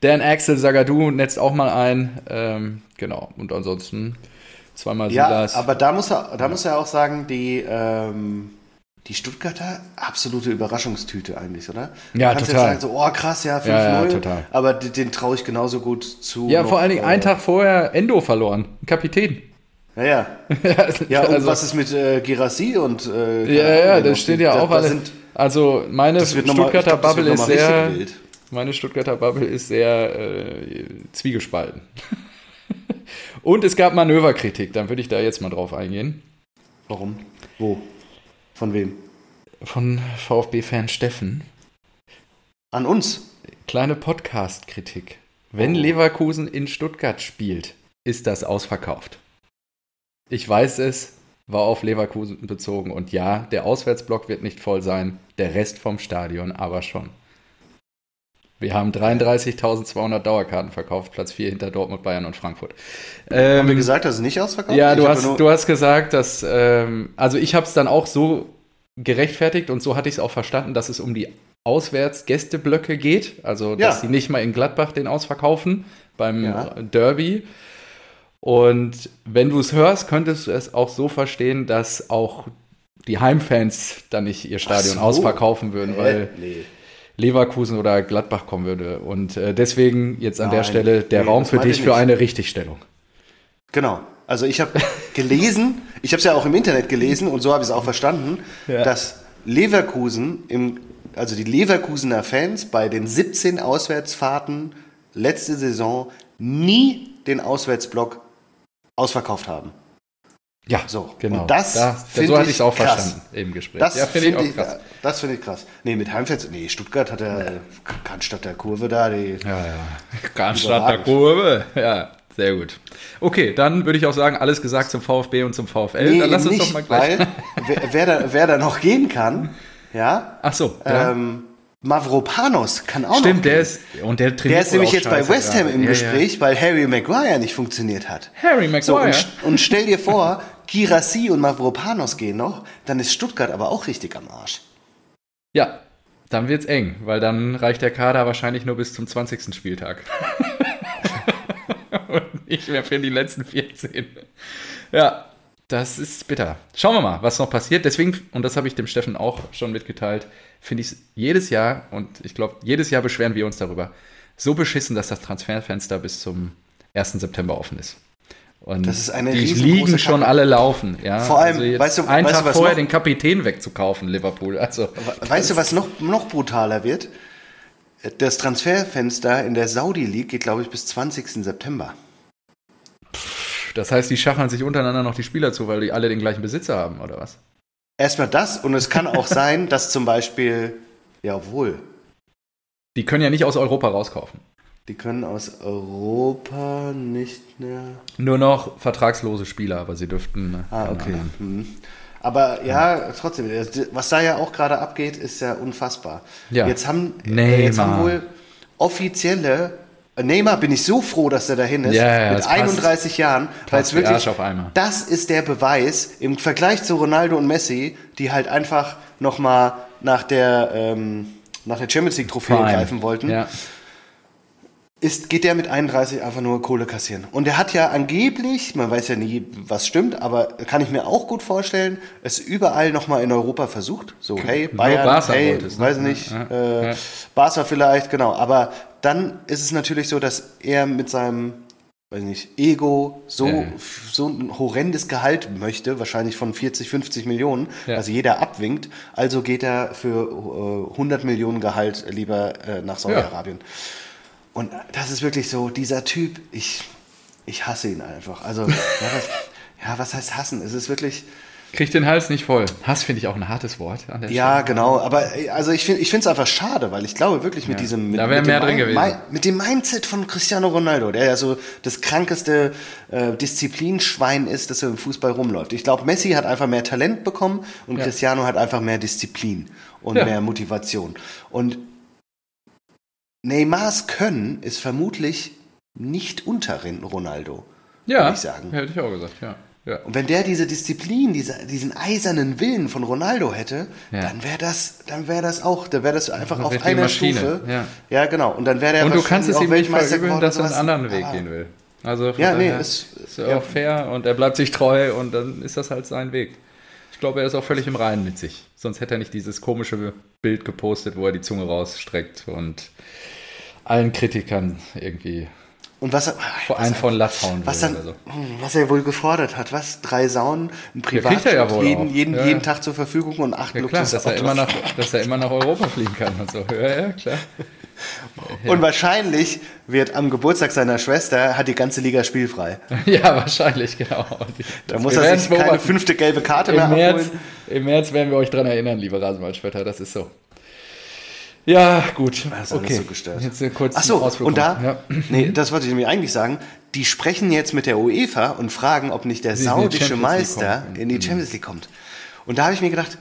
Dan Axel Sagadou netzt auch mal ein. Ähm, genau, und ansonsten Zweimal ja, Silas. aber da muss er, da muss er auch sagen, die, ähm, die Stuttgarter, absolute Überraschungstüte eigentlich, oder? Ja, total. Ja sagen, so, oh krass, ja, 5-0. Ja, ja, total. Aber den, den traue ich genauso gut zu. Ja, noch, vor allen Dingen äh, einen Tag vorher Endo verloren, Kapitän. Ja, ja. ja, und also, was ist mit äh, Girassi und. Äh, ja, ja, das steht ja auch alles. Also, meine Stuttgarter glaub, Bubble ist sehr. Meine Stuttgarter Bubble ist sehr äh, zwiegespalten. Und es gab Manöverkritik, dann würde ich da jetzt mal drauf eingehen. Warum? Wo? Von wem? Von VfB-Fan Steffen. An uns? Kleine Podcast-Kritik. Wenn oh. Leverkusen in Stuttgart spielt, ist das ausverkauft. Ich weiß es, war auf Leverkusen bezogen und ja, der Auswärtsblock wird nicht voll sein, der Rest vom Stadion aber schon. Wir haben 33.200 Dauerkarten verkauft, Platz 4 hinter Dortmund, Bayern und Frankfurt. Ähm, haben wir gesagt, dass es nicht ausverkauft Ja, du hast, du hast gesagt, dass, ähm, also ich habe es dann auch so gerechtfertigt und so hatte ich es auch verstanden, dass es um die Auswärts-Gästeblöcke geht, also dass ja. sie nicht mal in Gladbach den ausverkaufen beim ja. Derby. Und wenn du es hörst, könntest du es auch so verstehen, dass auch die Heimfans dann nicht ihr Stadion so. ausverkaufen würden, weil nee. Leverkusen oder Gladbach kommen würde. Und äh, deswegen jetzt an Nein, der Stelle der nee, Raum für dich für eine Richtigstellung. Genau. Also ich habe gelesen, ich habe es ja auch im Internet gelesen und so habe ich es auch verstanden, ja. dass Leverkusen im also die Leverkusener Fans bei den 17 Auswärtsfahrten letzte Saison nie den Auswärtsblock ausverkauft haben. Ja, So, genau. und das da, find so hatte ich ich es auch krass. verstanden im Gespräch. Das ja, finde ich finde auch ich, krass. das finde ich krass. Nee, mit Heimfans, nee, Stuttgart hat ja Cannstatt der Kurve da, die, Ja, ja. Cannstatt der Überragend. Kurve. Ja, sehr gut. Okay, dann würde ich auch sagen, alles gesagt zum VfB und zum VfL. Nee, dann lass uns nicht, doch mal gleich. weil wer, wer, da, wer da noch gehen kann, ja, Ach so, ja. ähm, Mavropanos kann auch noch Stimmt, der ist, und der trainiert Der ist nämlich jetzt bei West Ham gerade. im Ja, Gespräch, weil Harry Maguire nicht funktioniert hat. Ja. Harry So, Maguire. und, und stell dir vor, Girassi und Mavropanos gehen noch, dann ist Stuttgart aber auch richtig am Arsch. ja, dann wird's eng, weil dann reicht der Kader wahrscheinlich nur bis zum 20. Spieltag. und nicht mehr für die letzten 14. Ja, das ist bitter. Schauen wir mal, was noch passiert. Deswegen, und das habe ich dem Steffen auch schon mitgeteilt, finde ich es jedes Jahr, und ich glaube, jedes Jahr beschweren wir uns darüber, so beschissen, dass das Transferfenster bis zum 1. September offen ist. Und Das ist eine die liegen schon alle laufen. Ja? Vor allem, also weißt du- einen weißt du, Tag was vorher noch- den Kapitän wegzukaufen, Liverpool. Also, Weißt du, was noch, noch brutaler wird? Das Transferfenster in der Saudi League geht, glaube ich, bis 20. September. das heißt, die schachern sich untereinander noch die Spieler zu, weil die alle den gleichen Besitzer haben, oder was? Erstmal das und es kann auch sein, dass zum Beispiel, jawohl, Die können ja nicht aus Europa rauskaufen. Die können aus Europa nicht mehr. Nur noch vertragslose Spieler, aber sie dürften. äh, Ah, okay. Hm. Aber ja, trotzdem, was da ja auch gerade abgeht, ist ja unfassbar. Ja. Jetzt haben, Neymar. jetzt haben wohl offizielle. Neymar bin ich so froh, dass er dahin ist. Ja, mit das passt. 31 Jahren. Weil es wirklich. Das ist der Beweis im Vergleich zu Ronaldo und Messi, die halt einfach nochmal nach der, ähm, nach der Champions League Trophäe Prime. greifen wollten Ja. Ist, geht der mit 31 einfach nur Kohle kassieren. Und er hat ja angeblich, man weiß ja nie, was stimmt, aber kann ich mir auch gut vorstellen, es überall nochmal in Europa versucht. So, hey, Nur Bayern, Barca hey, wollte es, ne? weiß nicht, Ja, äh, ja. Barca vielleicht, genau. Aber dann ist es natürlich so, dass er mit seinem, weiß nicht, Ego so, Ja, ja. so ein horrendes Gehalt möchte, wahrscheinlich von 40, 50 Millionen, Ja. also jeder abwinkt. Also geht er für äh, 100 Millionen Gehalt lieber äh, nach Saudi-Arabien. Und das ist wirklich so, dieser Typ, ich, ich hasse ihn einfach. Also, ja was, ja, was heißt hassen? Es ist wirklich, Kriegt den Hals nicht voll. Hass finde ich auch ein hartes Wort an der ja, Stelle. genau. Aber also ich finde es einfach schade, weil ich glaube wirklich mit Ja, diesem. Mit, da wäre mehr dem drin gewesen. Mi- Mit dem Mindset von Cristiano Ronaldo, der ja so das krankeste äh, Disziplinschwein ist, das so im Fußball rumläuft. Ich glaube, Messi hat einfach mehr Talent bekommen und Ja. Cristiano hat einfach mehr Disziplin und mehr Motivation. Und Neymars Können ist vermutlich nicht unter Ronaldo. Ja, würde ich sagen. hätte ich auch gesagt, ja. ja. Und wenn der diese Disziplin, diese, diesen eisernen Willen von Ronaldo hätte, Ja. dann wäre das, dann wäre das auch, dann wäre das einfach auf einer Maschine, Stufe. ja. genau. Und dann wäre der Und du kannst es ihm nicht verübeln, dass er einen anderen Weg Ah. gehen will. Also Ja, nee, ist ja. auch fair und er bleibt sich treu und dann ist das halt sein Weg. Ich glaube, er ist auch völlig im Reinen mit sich. Sonst hätte er nicht dieses komische Bild gepostet, wo er die Zunge rausstreckt und allen Kritikern irgendwie Und was, er- vor einen von Latz hauen was, dann, so. hm, was er wohl gefordert hat, was? Drei Saunen, ein ja Privatjet, wohl jeden, jeden, Ja, jeden ja. Tag zur Verfügung und acht Ja klar, dass er, immer nach, dass er immer nach Europa fliegen kann und so. Ja, ja, klar. Und wahrscheinlich wird am Geburtstag seiner Schwester, hat die ganze Liga spielfrei. Ja, wahrscheinlich, genau. Und Da muss er sich keine fünfte gelbe Karte mehr Im März, abholen. Im März werden wir euch dran erinnern, liebe Rasenballspötter, das ist so. Ja, gut. Das ist alles so gestört. Jetzt äh, kurz Ach so, und da. Ja. nee, das wollte ich nämlich eigentlich sagen, die sprechen jetzt mit der UEFA und fragen, ob nicht der Sie die saudische Meister kommt. in die Mhm. Champions League kommt. Und da habe ich mir gedacht,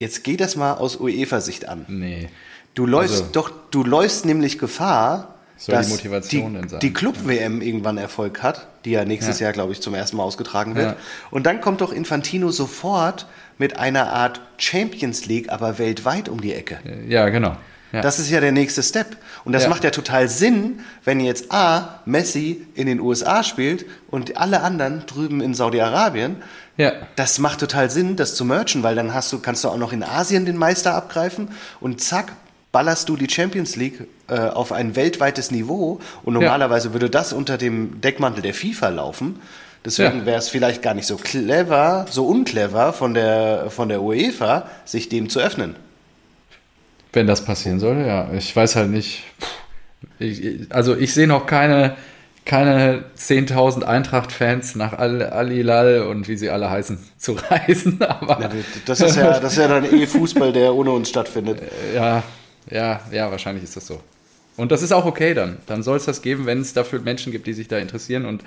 jetzt geh das mal aus UEFA-Sicht an. Nee. Du läufst Also- doch, du läufst nämlich Gefahr, die dass Motivation die, sein? die Club-WM irgendwann Erfolg hat, die ja nächstes Ja. Jahr, glaube ich, zum ersten Mal ausgetragen wird. Ja. Und dann kommt doch Infantino sofort mit einer Art Champions League, aber weltweit um die Ecke. Ja, genau. Ja. Das ist ja der nächste Step. Und das Ja. macht ja total Sinn, wenn jetzt A, Messi in den USA spielt und alle anderen drüben in Saudi-Arabien. ja. Das macht total Sinn, das zu merchen, weil dann hast du, kannst du auch noch in Asien den Meister abgreifen und zack, ballerst du die Champions League äh, auf ein weltweites Niveau. Und normalerweise würde das unter dem Deckmantel der FIFA laufen. Deswegen Ja. wäre es vielleicht gar nicht so clever, so unclever von der, von der UEFA, sich dem zu öffnen. Wenn das passieren soll, ja. Ich weiß halt nicht. Ich, also ich sehe noch keine, keine 10.000 Eintracht-Fans nach Al Alilal und wie sie alle heißen zu reisen. Aber Ja, das, ist ja, das ist ja dann eh Fußball, der ohne uns stattfindet. ja, ja, ja, wahrscheinlich ist das so. Und das ist auch okay dann. Dann soll es das geben, wenn es dafür Menschen gibt, die sich da interessieren. Und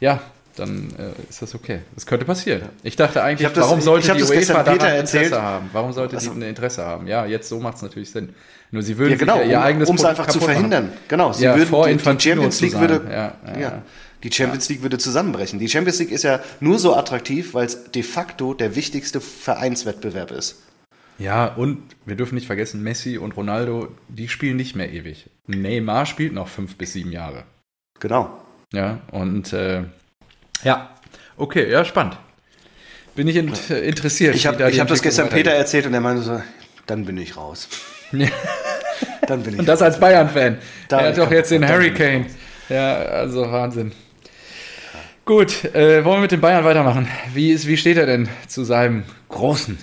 ja, dann äh, ist das okay. Das könnte passieren. Ich dachte eigentlich, Ich das- warum ich sollte die das UEFA daran Peter Interesse erzählt. haben? Warum sollte Also- sie ein Interesse haben? Ja, jetzt so macht es natürlich Sinn. Nur sie würden Ja, genau, ihr eigenes um es einfach zu kaputt machen. verhindern. Genau, sie Ja, würden vor die, die Champions League würde, ja, ja. die Champions League würde zusammenbrechen. Die Champions League ist ja nur so attraktiv, weil es de facto der wichtigste Vereinswettbewerb ist. Ja, und wir dürfen nicht vergessen, Messi und Ronaldo, die spielen nicht mehr ewig. Neymar spielt noch fünf bis sieben Jahre. Genau. Ja, und äh, ja, okay, ja, spannend. Bin ich in, äh, interessiert. Ich habe da hab das gestern Peter erzählt und er meinte so, dann bin ich raus. Ja. Dann bin ich Und das als Bayern-Fan. Da- Er hat doch jetzt den Hurricane. Ja, also Wahnsinn. Gut, äh, wollen wir mit den Bayern weitermachen? Wie, ist, wie steht er denn zu seinem großen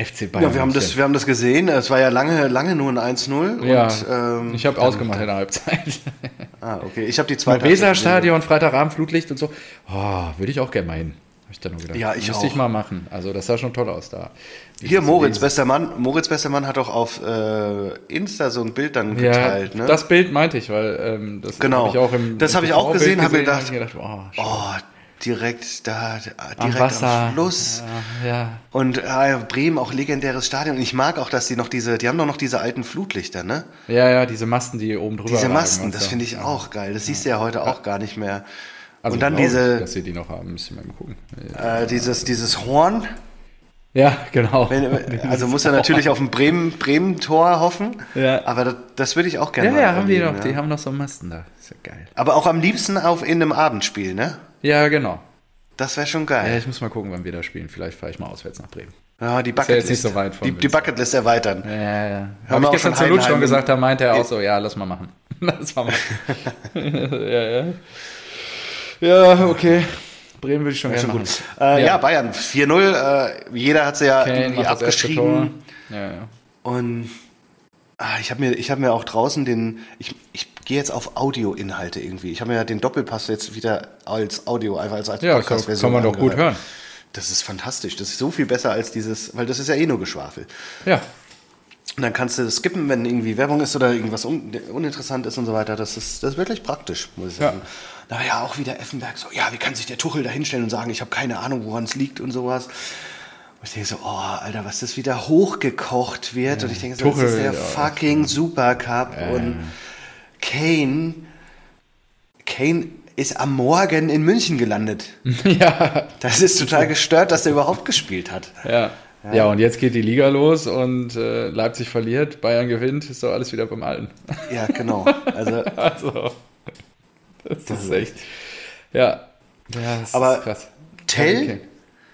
FC Bayern? Ja, wir haben, das, wir haben das gesehen. Es war ja lange, lange nur ein 1-0. Ja, ähm, ich habe ausgemacht in der Halbzeit. Ah, okay. Ich habe die zweite Weserstadion, Freitagabend, Flutlicht und so. Oh, würde ich auch gerne mal hin. Hab ich dann nur gedacht. Ja, ich Müsste ich auch. mal machen. Also, das sah schon toll aus da. Hier, Moritz, bester Mann. Moritz, bester Mann hat doch auf äh, Insta so ein Bild dann Ja, geteilt. ne? das Bild meinte ich, weil ähm, das Genau. habe ich auch im Das habe ich auch gesehen, habe gedacht, ich gedacht oh, Oh, direkt da, am direkt Wasser. am Fluss. Ja, ja. Und äh, Bremen auch legendäres Stadion. Und ich mag auch, dass die noch diese, die haben doch noch diese alten Flutlichter, ne? Ja, ja, diese Masten, die oben drüber Diese Masten, das so. finde ich auch geil. Das siehst du ja heute auch gar nicht mehr. Also und dann glaub ich, diese, Dass sie die noch haben, müssen wir mal gucken. äh, dieses, dieses Horn. Ja, genau. Wenn, also muss er natürlich auf ein Bremen, Bremen-Tor hoffen. Ja. Aber das, das würde ich auch gerne Ja, ja, haben die noch, ja. die haben noch so Masten da. Ist ja geil. Aber auch am liebsten auf in einem Abendspiel, ne? Ja, genau. Das wäre schon Ja, geil. ich muss mal gucken, wann wir da spielen. Vielleicht fahre ich mal auswärts nach Bremen. Ja, die ja Bucketlist. jetzt nicht so weit von die, die. Bucketlist erweitern. Ja, ja, ja. Haben Habe wir auch gestern zu Lutsch schon gesagt, da meinte er auch so, ja, lass mal machen. lass mal machen. ja, ja. Ja, okay. Bremen würde ich schon gerne Schon machen. gut. Äh, ja. Ja. Bayern 4-0. Äh, jeder hat sie ja Kane irgendwie abgeschrieben. Ja, ja. Und ah, ich habe mir, ich hab mir auch draußen den. Ich, ich gehe jetzt auf Audioinhalte irgendwie. Ich habe mir ja den Doppelpass jetzt wieder als Audio, einfach als, als Ja, kann, Podcast-Version kann man doch gut hören. Das ist fantastisch. Das ist so viel besser als dieses, weil das ist ja eh nur Geschwafel. Ja. Und dann kannst du skippen, wenn irgendwie Werbung ist oder irgendwas un uninteressant ist und so weiter. Das ist, das ist wirklich praktisch, muss ich Ja. sagen. Da war ja auch wieder Effenberg so, ja, wie kann sich der Tuchel da hinstellen und sagen, ich habe keine Ahnung, woran es liegt und sowas. Und ich denke so, oh, Alter, was das wieder hochgekocht wird. Und ich denke so, Tuchel, das ist der ja, fucking Supercup. Und Kane, Kane ist am Morgen in München gelandet. ja. Das ist total gestört, dass er überhaupt gespielt hat. Ja. Ja, und jetzt geht die Liga los und äh, Leipzig verliert, Bayern gewinnt, ist doch alles wieder beim Alten. Ja, genau. Also, Also, das ist echt. Ja, ja das Aber ist krass. Tell.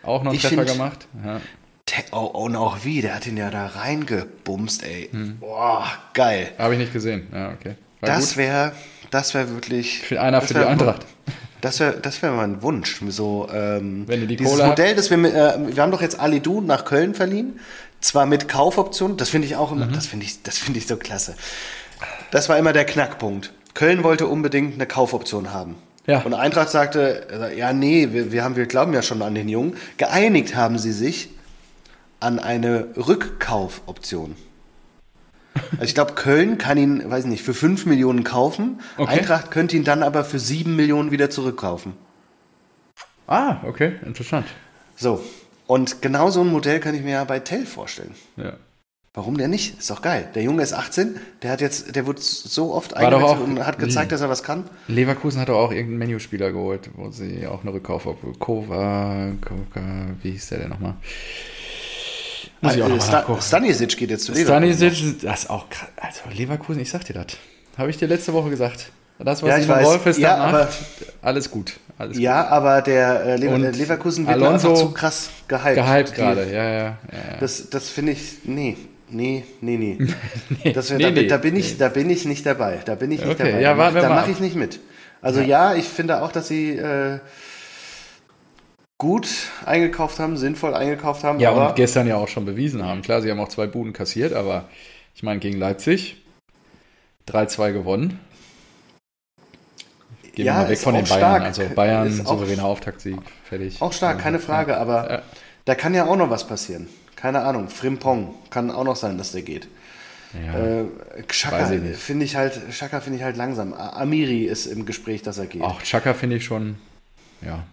Auch noch einen Ich Treffer gemacht. Ja. Te- Oh, und auch wie, der hat ihn ja da reingebumst, ey. Hm. Boah, geil. Habe ich nicht gesehen. Ja, okay. War Das wäre, das wäre wirklich. Für einer das für die wär- Eintracht. Das wäre, das wäre mein Wunsch. So, ähm, Wenn ihr die dieses Kohle Modell, das wir, mit, äh, wir haben doch jetzt Ali Du nach Köln verliehen, zwar mit Kaufoption. Das finde ich auch Mhm. immer, das finde ich, das finde ich so klasse. Das war immer der Knackpunkt. Köln wollte unbedingt eine Kaufoption haben. Ja. Und Eintracht sagte, ja, nee, wir, wir, haben, wir glauben ja schon an den Jungen. Geeinigt haben sie sich an eine Rückkaufoption. Also ich glaube, Köln kann ihn, weiß nicht, für 5 Millionen kaufen. Okay. Eintracht könnte ihn dann aber für 7 Millionen wieder zurückkaufen. Ah, okay, interessant. So. Und genau so ein Modell kann ich mir ja bei Tell vorstellen. Ja. Warum der nicht? Ist doch geil. Der Junge ist 18, der hat jetzt, der wurde so oft eingewechselt und hat gezeigt, dass er was kann. Leverkusen hat doch auch irgendeinen Menüspieler geholt, wo sie auch eine Rückkauf auf Kova, Koka, wie hieß der denn nochmal? Muss ich auch Sta- nachgucken. Stanisic geht jetzt zu Leverkusen. Stanisic, das ist auch krass. Also Leverkusen, ich sag dir das. Habe ich dir letzte Woche gesagt. Das, was Ja, ich Simon weiß. Rolfes Ja, aber- alles gut. Alles Ja, aber der äh, Le Und äh, Leverkusen wird Alonso einfach zu krass gehypt. gut. Gehypt gerade, ja, ja. ja, ja. Das, das finde ich, nee, nee, nee, nee. Das wär, nee, da, nee. da, bin ich, da bin ich nicht dabei. Da bin ich nicht Okay, dabei. ja, da mache ich nicht mit. Also ja. ich finde auch, dass sie äh, gut eingekauft haben, sinnvoll eingekauft haben. Ja, und gestern ja auch schon bewiesen haben. Klar, sie haben auch zwei Buden kassiert, aber Ich meine, gegen Leipzig 3-2 gewonnen. Gehen Ja, wir mal weg ist von den Bayern. stark. Also Bayern, Ist auch- souveräner Auftaktsieg, fertig. Auch stark, keine Frage, aber Ja. da kann ja auch noch was passieren. Keine Ahnung, Frimpong kann auch noch sein, dass der geht. Ja. Äh, nicht. finde ich halt, Xhaka finde ich halt langsam. Amiri ist im Gespräch, dass er geht. Auch Chaka finde ich schon, ja.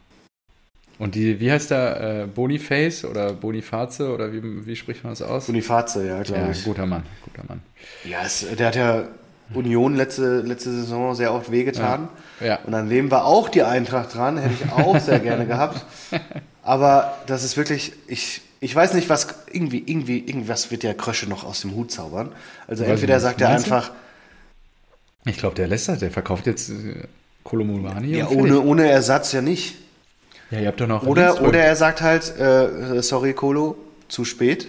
Und die, wie heißt der, äh, Boniface oder Boniface oder wie, wie spricht man das aus? Boniface, ja, glaube Ja, ich. guter Mann, guter Mann. Ja, es, der hat ja Union letzte, letzte Saison sehr oft wehgetan. Ja. Und dann nehmen wir auch die Eintracht dran, hätte ich auch sehr gerne gehabt. Aber das ist wirklich, ich, ich weiß nicht, was, irgendwie, irgendwie, irgendwas wird der Krösche noch aus dem Hut zaubern. Also Weiß entweder nicht. sagt er einfach, Ich glaube, der lässt das, der verkauft jetzt äh, Kolomulani. ja, fertig. ohne, ohne Ersatz ja nicht. Ja, ihr habt doch noch. Oder, oder er sagt halt, äh, sorry, Kolo, zu spät.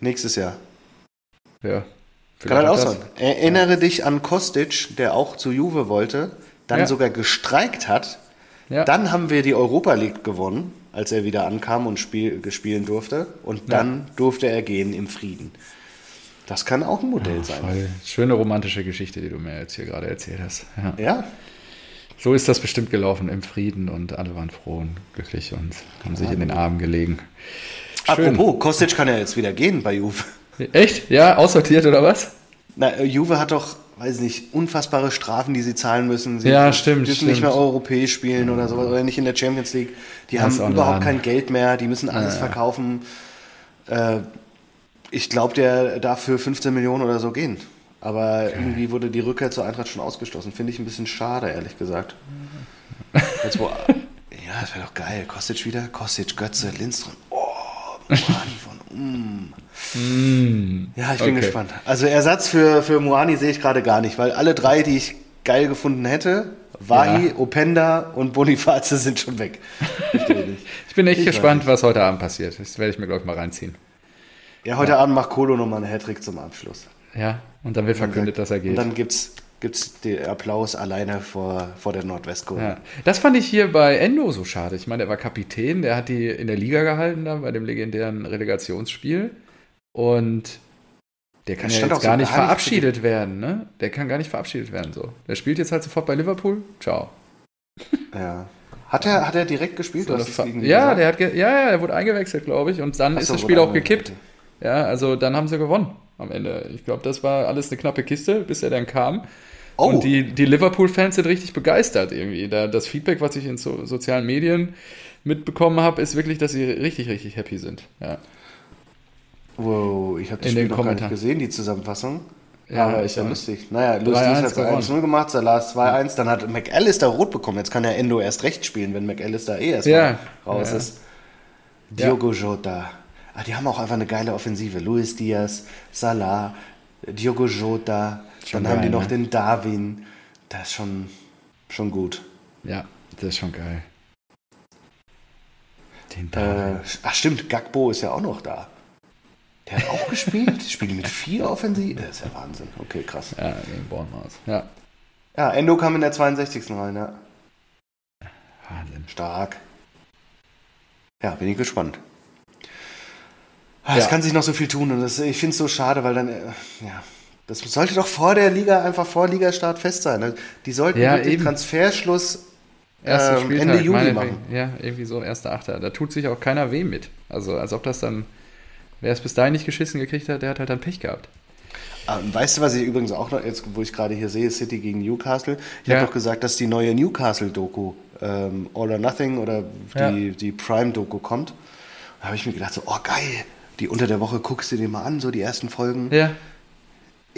Nächstes Jahr. Ja. Kann halt auch sein. Erinnere dich an Kostic, der auch zu Juve wollte, dann Ja. sogar gestreikt hat. Ja. Dann haben wir die Europa League gewonnen, als er wieder ankam und spiel, spielen durfte. Und dann durfte er gehen im Frieden. Das kann auch ein Modell sein. Voll schöne romantische Geschichte, die du mir jetzt hier gerade erzählt hast. Ja. Ja, So ist das bestimmt gelaufen im Frieden und alle waren froh und glücklich und haben sich in den Armen gelegen. Schön. apropos, Kostic kann ja jetzt wieder gehen bei Juve. Echt? Ja, aussortiert oder was? Na, äh, Juve hat doch, weiß ich nicht, unfassbare Strafen, die sie zahlen müssen. Sie Ja, stimmt, dürfen nicht mehr europäisch spielen oder sowas, oder nicht in der Champions League. Die Das haben überhaupt kein Geld mehr, die müssen alles Ja, ja. verkaufen. Äh, ich glaube, der darf für 15 Millionen oder so gehen. Aber irgendwie wurde die Rückkehr zur Eintracht schon ausgeschlossen. Finde ich ein bisschen schade, ehrlich gesagt. Jetzt, wo, ja, das wäre doch geil. Kostic wieder, Kostic, Götze, Lindström. Oh, Mann von, mm. Ja, ich bin Okay. gespannt. Also Ersatz für, für Moani sehe ich gerade gar nicht, weil alle drei, die ich geil gefunden hätte, Wahi, Ja. Openda und Boniface sind schon weg. Ich bin echt Ich gespannt, was heute Abend passiert. Das werde ich mir, glaube ich, mal reinziehen. Ja, heute Abend macht Kolo nochmal einen Hattrick zum Abschluss. Ja, und dann wird verkündet, dass er Und geht. dann gibt's gibt's den Applaus alleine vor, vor der Nordwestkurve. Ja. Das fand ich hier bei Endo so schade. Ich meine, der war Kapitän, der hat die in der Liga gehalten da bei dem legendären Relegationsspiel. Und der kann ja jetzt gar so nicht gar nicht verabschiedet werden, ne? Der kann gar nicht verabschiedet werden so. Der spielt jetzt halt sofort bei Liverpool. Ciao. Ja. Hat er, hat er direkt gespielt? So es ja, der hat ja, ja, der wurde eingewechselt, glaube ich. Und dann Ach ist so, das Spiel auch gekippt. Ja, also dann haben sie gewonnen am Ende. Ich glaube, das war alles eine knappe Kiste, bis er dann kam. Oh. Und die, die Liverpool-Fans sind richtig begeistert irgendwie. Da, das Feedback, was ich in so, sozialen Medien mitbekommen habe, ist wirklich, dass sie richtig, richtig happy sind. Ja, Wow, ich habe das In Spiel noch gar nicht gesehen, die Zusammenfassung. Ja, Aber ich ist ja lustig. Naja, lustig 3-1 hat er 1-0 gemacht, Salah 2-1, dann hat McAllister rot bekommen. Jetzt kann ja Endo erst recht spielen, wenn McAllister eh erstmal Ja, raus ja. ist. Diogo Jota. Ah, die haben auch einfach eine geile Offensive. Luis Diaz, Salah, Diogo Jota. Schon dann haben die geil, noch ne? den Darwin. Das ist schon, schon gut. ja, das ist schon geil. Den Äh, da. ach stimmt, Gagbo ist ja auch noch da. Der hat auch gespielt. Spielt mit vier Offensive. Das ist ja Wahnsinn. Okay, krass. ja, gegen Bournemouth. Ja, Ja, Endo kam in der 62. rein, ja. Wahnsinn. Stark. Ja, bin ich gespannt. Ah, Es Ja. kann sich noch so viel tun und das, ich finde es so schade, weil dann, äh, ja, das sollte doch vor der Liga, einfach vor Ligastart fest sein. ne? Die sollten Ja, eben. Transferschluss Erster ähm, Ende Juli machen. Ja, irgendwie so erster Achter. Da tut sich auch keiner weh mit. Also als ob das dann, wer es bis dahin nicht geschissen gekriegt hat, der hat halt dann Pech gehabt. Und weißt du, was ich übrigens auch noch, jetzt wo ich gerade hier sehe, City gegen Newcastle, ich Ja. habe doch gesagt, dass die neue Newcastle-Doku ähm, All or Nothing oder die, die Prime-Doku kommt. Da habe ich mir gedacht, so, oh geil, die unter der Woche guckst du dir mal an, so die ersten Folgen. Ja.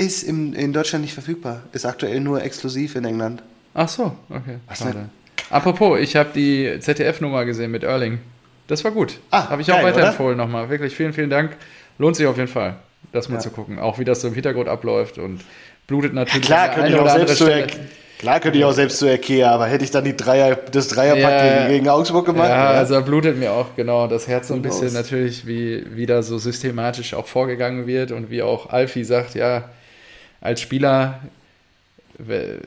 Ist im, in Deutschland nicht verfügbar. Ist aktuell nur exklusiv in England. Ach so, okay. Was schade. Apropos, ich habe die ZDF-Nummer gesehen mit Erling. Das war gut. Ah, habe ich auch geil, weiterempfohlen nochmal. Wirklich vielen, vielen Dank. Lohnt sich auf jeden Fall, das mal Ja. zu gucken. Auch wie das so im Hintergrund abläuft und blutet natürlich Klar, an der könnte ich auch oder selbst zu klar könnte ich auch selbst zu Ikea, aber hätte ich dann die Dreier, das Dreierpack Ja. gegen, Augsburg gemacht? Ja, also da blutet mir auch genau das Herz so ein bisschen knows? natürlich, wie, wie da so systematisch auch vorgegangen wird und wie auch Alfie sagt, ja, als Spieler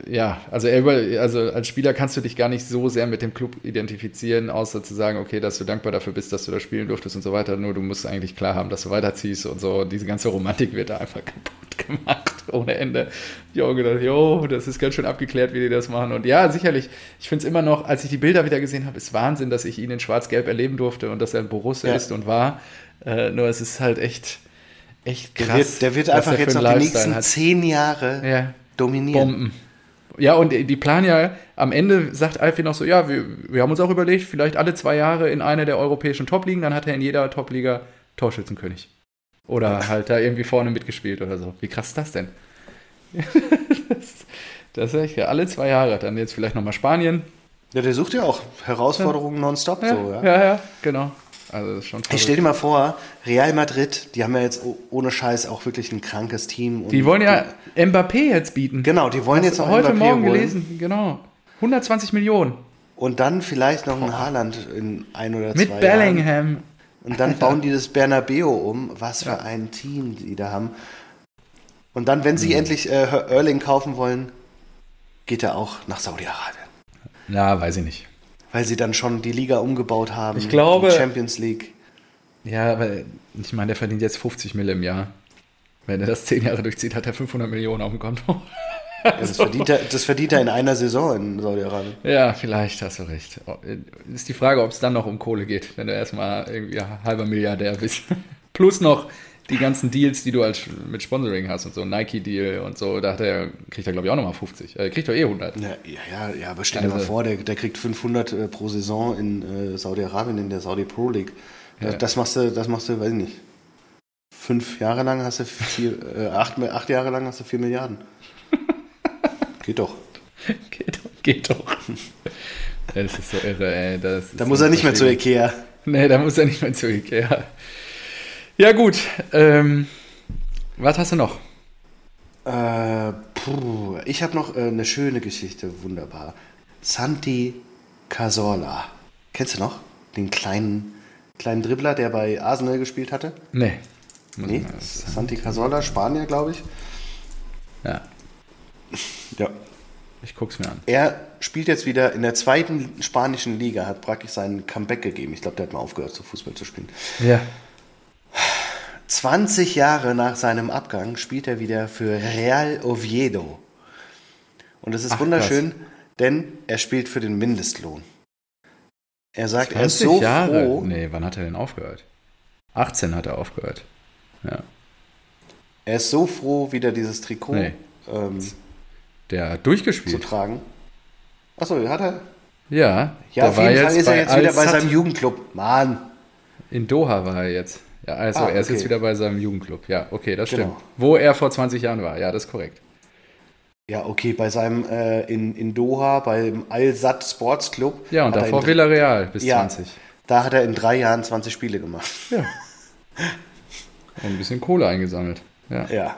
ja, also, über, also als Spieler kannst du dich gar nicht so sehr mit dem Club identifizieren, außer zu sagen, okay, dass du dankbar dafür bist, dass du da spielen durftest und so weiter. Nur du musst eigentlich klar haben, dass du weiterziehst und so. Diese ganze Romantik wird da einfach kaputt gemacht ohne Ende. Ich habe gedacht, jo, das ist ganz schön abgeklärt, wie die das machen. Und ja, sicherlich, ich finde es immer noch, als ich die Bilder wieder gesehen habe, ist Wahnsinn, dass ich ihn in Schwarz-Gelb erleben durfte und dass er ein Borussia ja. ist und war. Äh, nur es ist halt echt, echt krass. Der wird, der wird einfach jetzt noch die nächsten hat. zehn Jahre ja dominieren. Bomben. Ja, und die planen ja, am Ende sagt Alfie noch so, ja, wir, wir haben uns auch überlegt, vielleicht alle zwei Jahre in eine der europäischen Top-Ligen, dann hat er in jeder Top-Liga Torschützenkönig. Oder halt da irgendwie vorne mitgespielt oder so. Wie krass ist das denn? das, das ist echt alle zwei Jahre. Dann jetzt vielleicht nochmal Spanien. Ja, der sucht ja auch Herausforderungen ja. nonstop. Ja, so, ja. ja, ja, genau. Also das ist schon ich stell dir mal vor, Real Madrid, die haben ja jetzt ohne Scheiß auch wirklich ein krankes Team. die wollen ja die, Mbappé jetzt bieten. Genau, die wollen jetzt auch heute Mbappé Morgen holen. gelesen, genau. 120 Millionen. Und dann vielleicht noch ein Haaland in ein oder zwei Mit Bellingham. Jahren. Und dann bauen die das Bernabeo um. Was für ja. ein Team die da haben. Und dann, wenn sie mhm. endlich äh, Erling kaufen wollen, geht er auch nach Saudi-Arabien. Ja, weiß ich nicht weil sie dann schon die Liga umgebaut haben. Ich glaube. Die Champions League. Ja, aber ich meine, der verdient jetzt 50 Mille im Jahr. Wenn er das zehn Jahre durchzieht, hat er 500 Millionen auf dem Konto. Ja, das, verdient er, das verdient er in einer Saison in Saudi-Arabien. Ja, vielleicht hast du recht. Ist die Frage, ob es dann noch um Kohle geht, wenn du erstmal irgendwie halber Milliardär bist. Plus noch die ganzen Deals, die du als mit Sponsoring hast und so, Nike-Deal und so, da hat er, kriegt er glaube ich auch nochmal 50. Er kriegt doch eh 100. Ja, ja, ja aber stell dir also, mal vor, der, der kriegt 500 äh, pro Saison in äh, Saudi-Arabien, in der Saudi Pro League. Ja. Das, machst du, das machst du, weiß ich nicht. Fünf Jahre lang hast du vier, äh, acht, acht Jahre lang hast du vier Milliarden. geht doch. geht doch. Geht doch. Das ist so irre, ey. Das da muss er nicht mehr zu Ikea. Nee, da muss er nicht mehr zu Ikea. Ja, gut. Ähm, was hast du noch? Äh, puh, ich habe noch äh, eine schöne Geschichte, wunderbar. Santi Cazorla. Kennst du noch? Den kleinen, kleinen Dribbler, der bei Arsenal gespielt hatte? Nee. Nee, Santi Cazorla, Spanier, glaube ich. Ja. Ja. Ich guck's mir an. Er spielt jetzt wieder in der zweiten spanischen Liga, hat praktisch seinen Comeback gegeben. Ich glaube, der hat mal aufgehört, so Fußball zu spielen. Ja. 20 Jahre nach seinem Abgang spielt er wieder für Real Oviedo. Und das ist Ach, wunderschön, krass. denn er spielt für den Mindestlohn. Er sagt, er ist so Jahre. froh. Nee, wann hat er denn aufgehört? 18 hat er aufgehört. Ja. Er ist so froh, wieder dieses Trikot nee. ähm, der hat durchgespielt. zu tragen. Achso, hat er? Ja. Ja, auf jeden Fall ist er jetzt wieder bei seinem Jugendclub. Mann. In Doha war er jetzt. Ja, also ah, er ist jetzt wieder bei seinem Jugendclub. Ja, okay, das genau. stimmt. Wo er vor 20 Jahren war. Ja, das ist korrekt. Ja, okay, bei seinem äh, in, in Doha, beim Al-Sad Sports Club. Ja, und davor Villarreal bis ja, 20. Da hat er in drei Jahren 20 Spiele gemacht. Ja. Und ein bisschen Kohle eingesammelt. Ja. ja.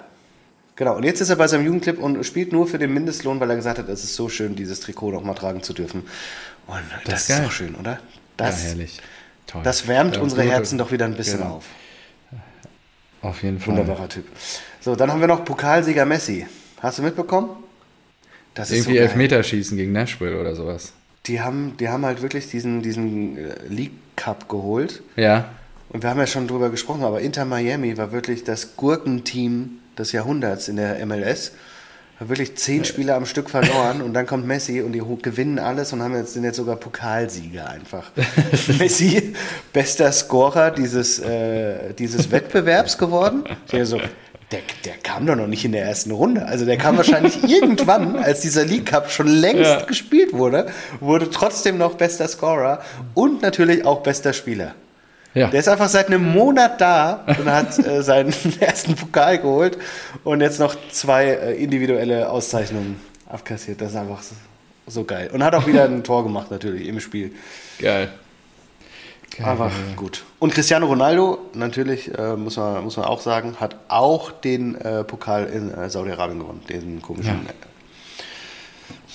Genau, und jetzt ist er bei seinem Jugendclub und spielt nur für den Mindestlohn, weil er gesagt hat, es ist so schön, dieses Trikot noch mal tragen zu dürfen. Und das, das ist, doch schön, oder? Das, ja, herrlich. Toll. Das wärmt ja, unsere Herzen doch wieder ein bisschen genau. auf. Auf jeden Fall. Wunderbarer Typ. So, dann haben wir noch Pokalsieger Messi. Hast du mitbekommen? Das Irgendwie so Elfmeterschießen gegen Nashville oder sowas. Die haben, die haben halt wirklich diesen, diesen äh, League Cup geholt. Ja. Und wir haben ja schon drüber gesprochen, aber Inter Miami war wirklich das Gurkenteam des Jahrhunderts in der MLS wirklich zehn Spiele am Stück verloren und dann kommt Messi und die gewinnen alles und haben jetzt, sind jetzt sogar Pokalsieger einfach. Messi, bester Scorer dieses, äh, dieses Wettbewerbs geworden. So, der, der kam doch noch nicht in der ersten Runde. Also der kam wahrscheinlich irgendwann, als dieser League Cup schon längst ja. gespielt wurde, wurde trotzdem noch bester Scorer und natürlich auch bester Spieler. Ja. Der ist einfach seit einem Monat da und hat äh, seinen ersten Pokal geholt und jetzt noch zwei äh, individuelle Auszeichnungen abkassiert. Das ist einfach so, so, geil. Und hat auch wieder ein Tor gemacht, natürlich, im Spiel. Geil. geil einfach ja. gut. Und Cristiano Ronaldo, natürlich, äh, muss, man, muss man auch sagen, hat auch den äh, Pokal in äh, Saudi-Arabien gewonnen. Den komischen, ja.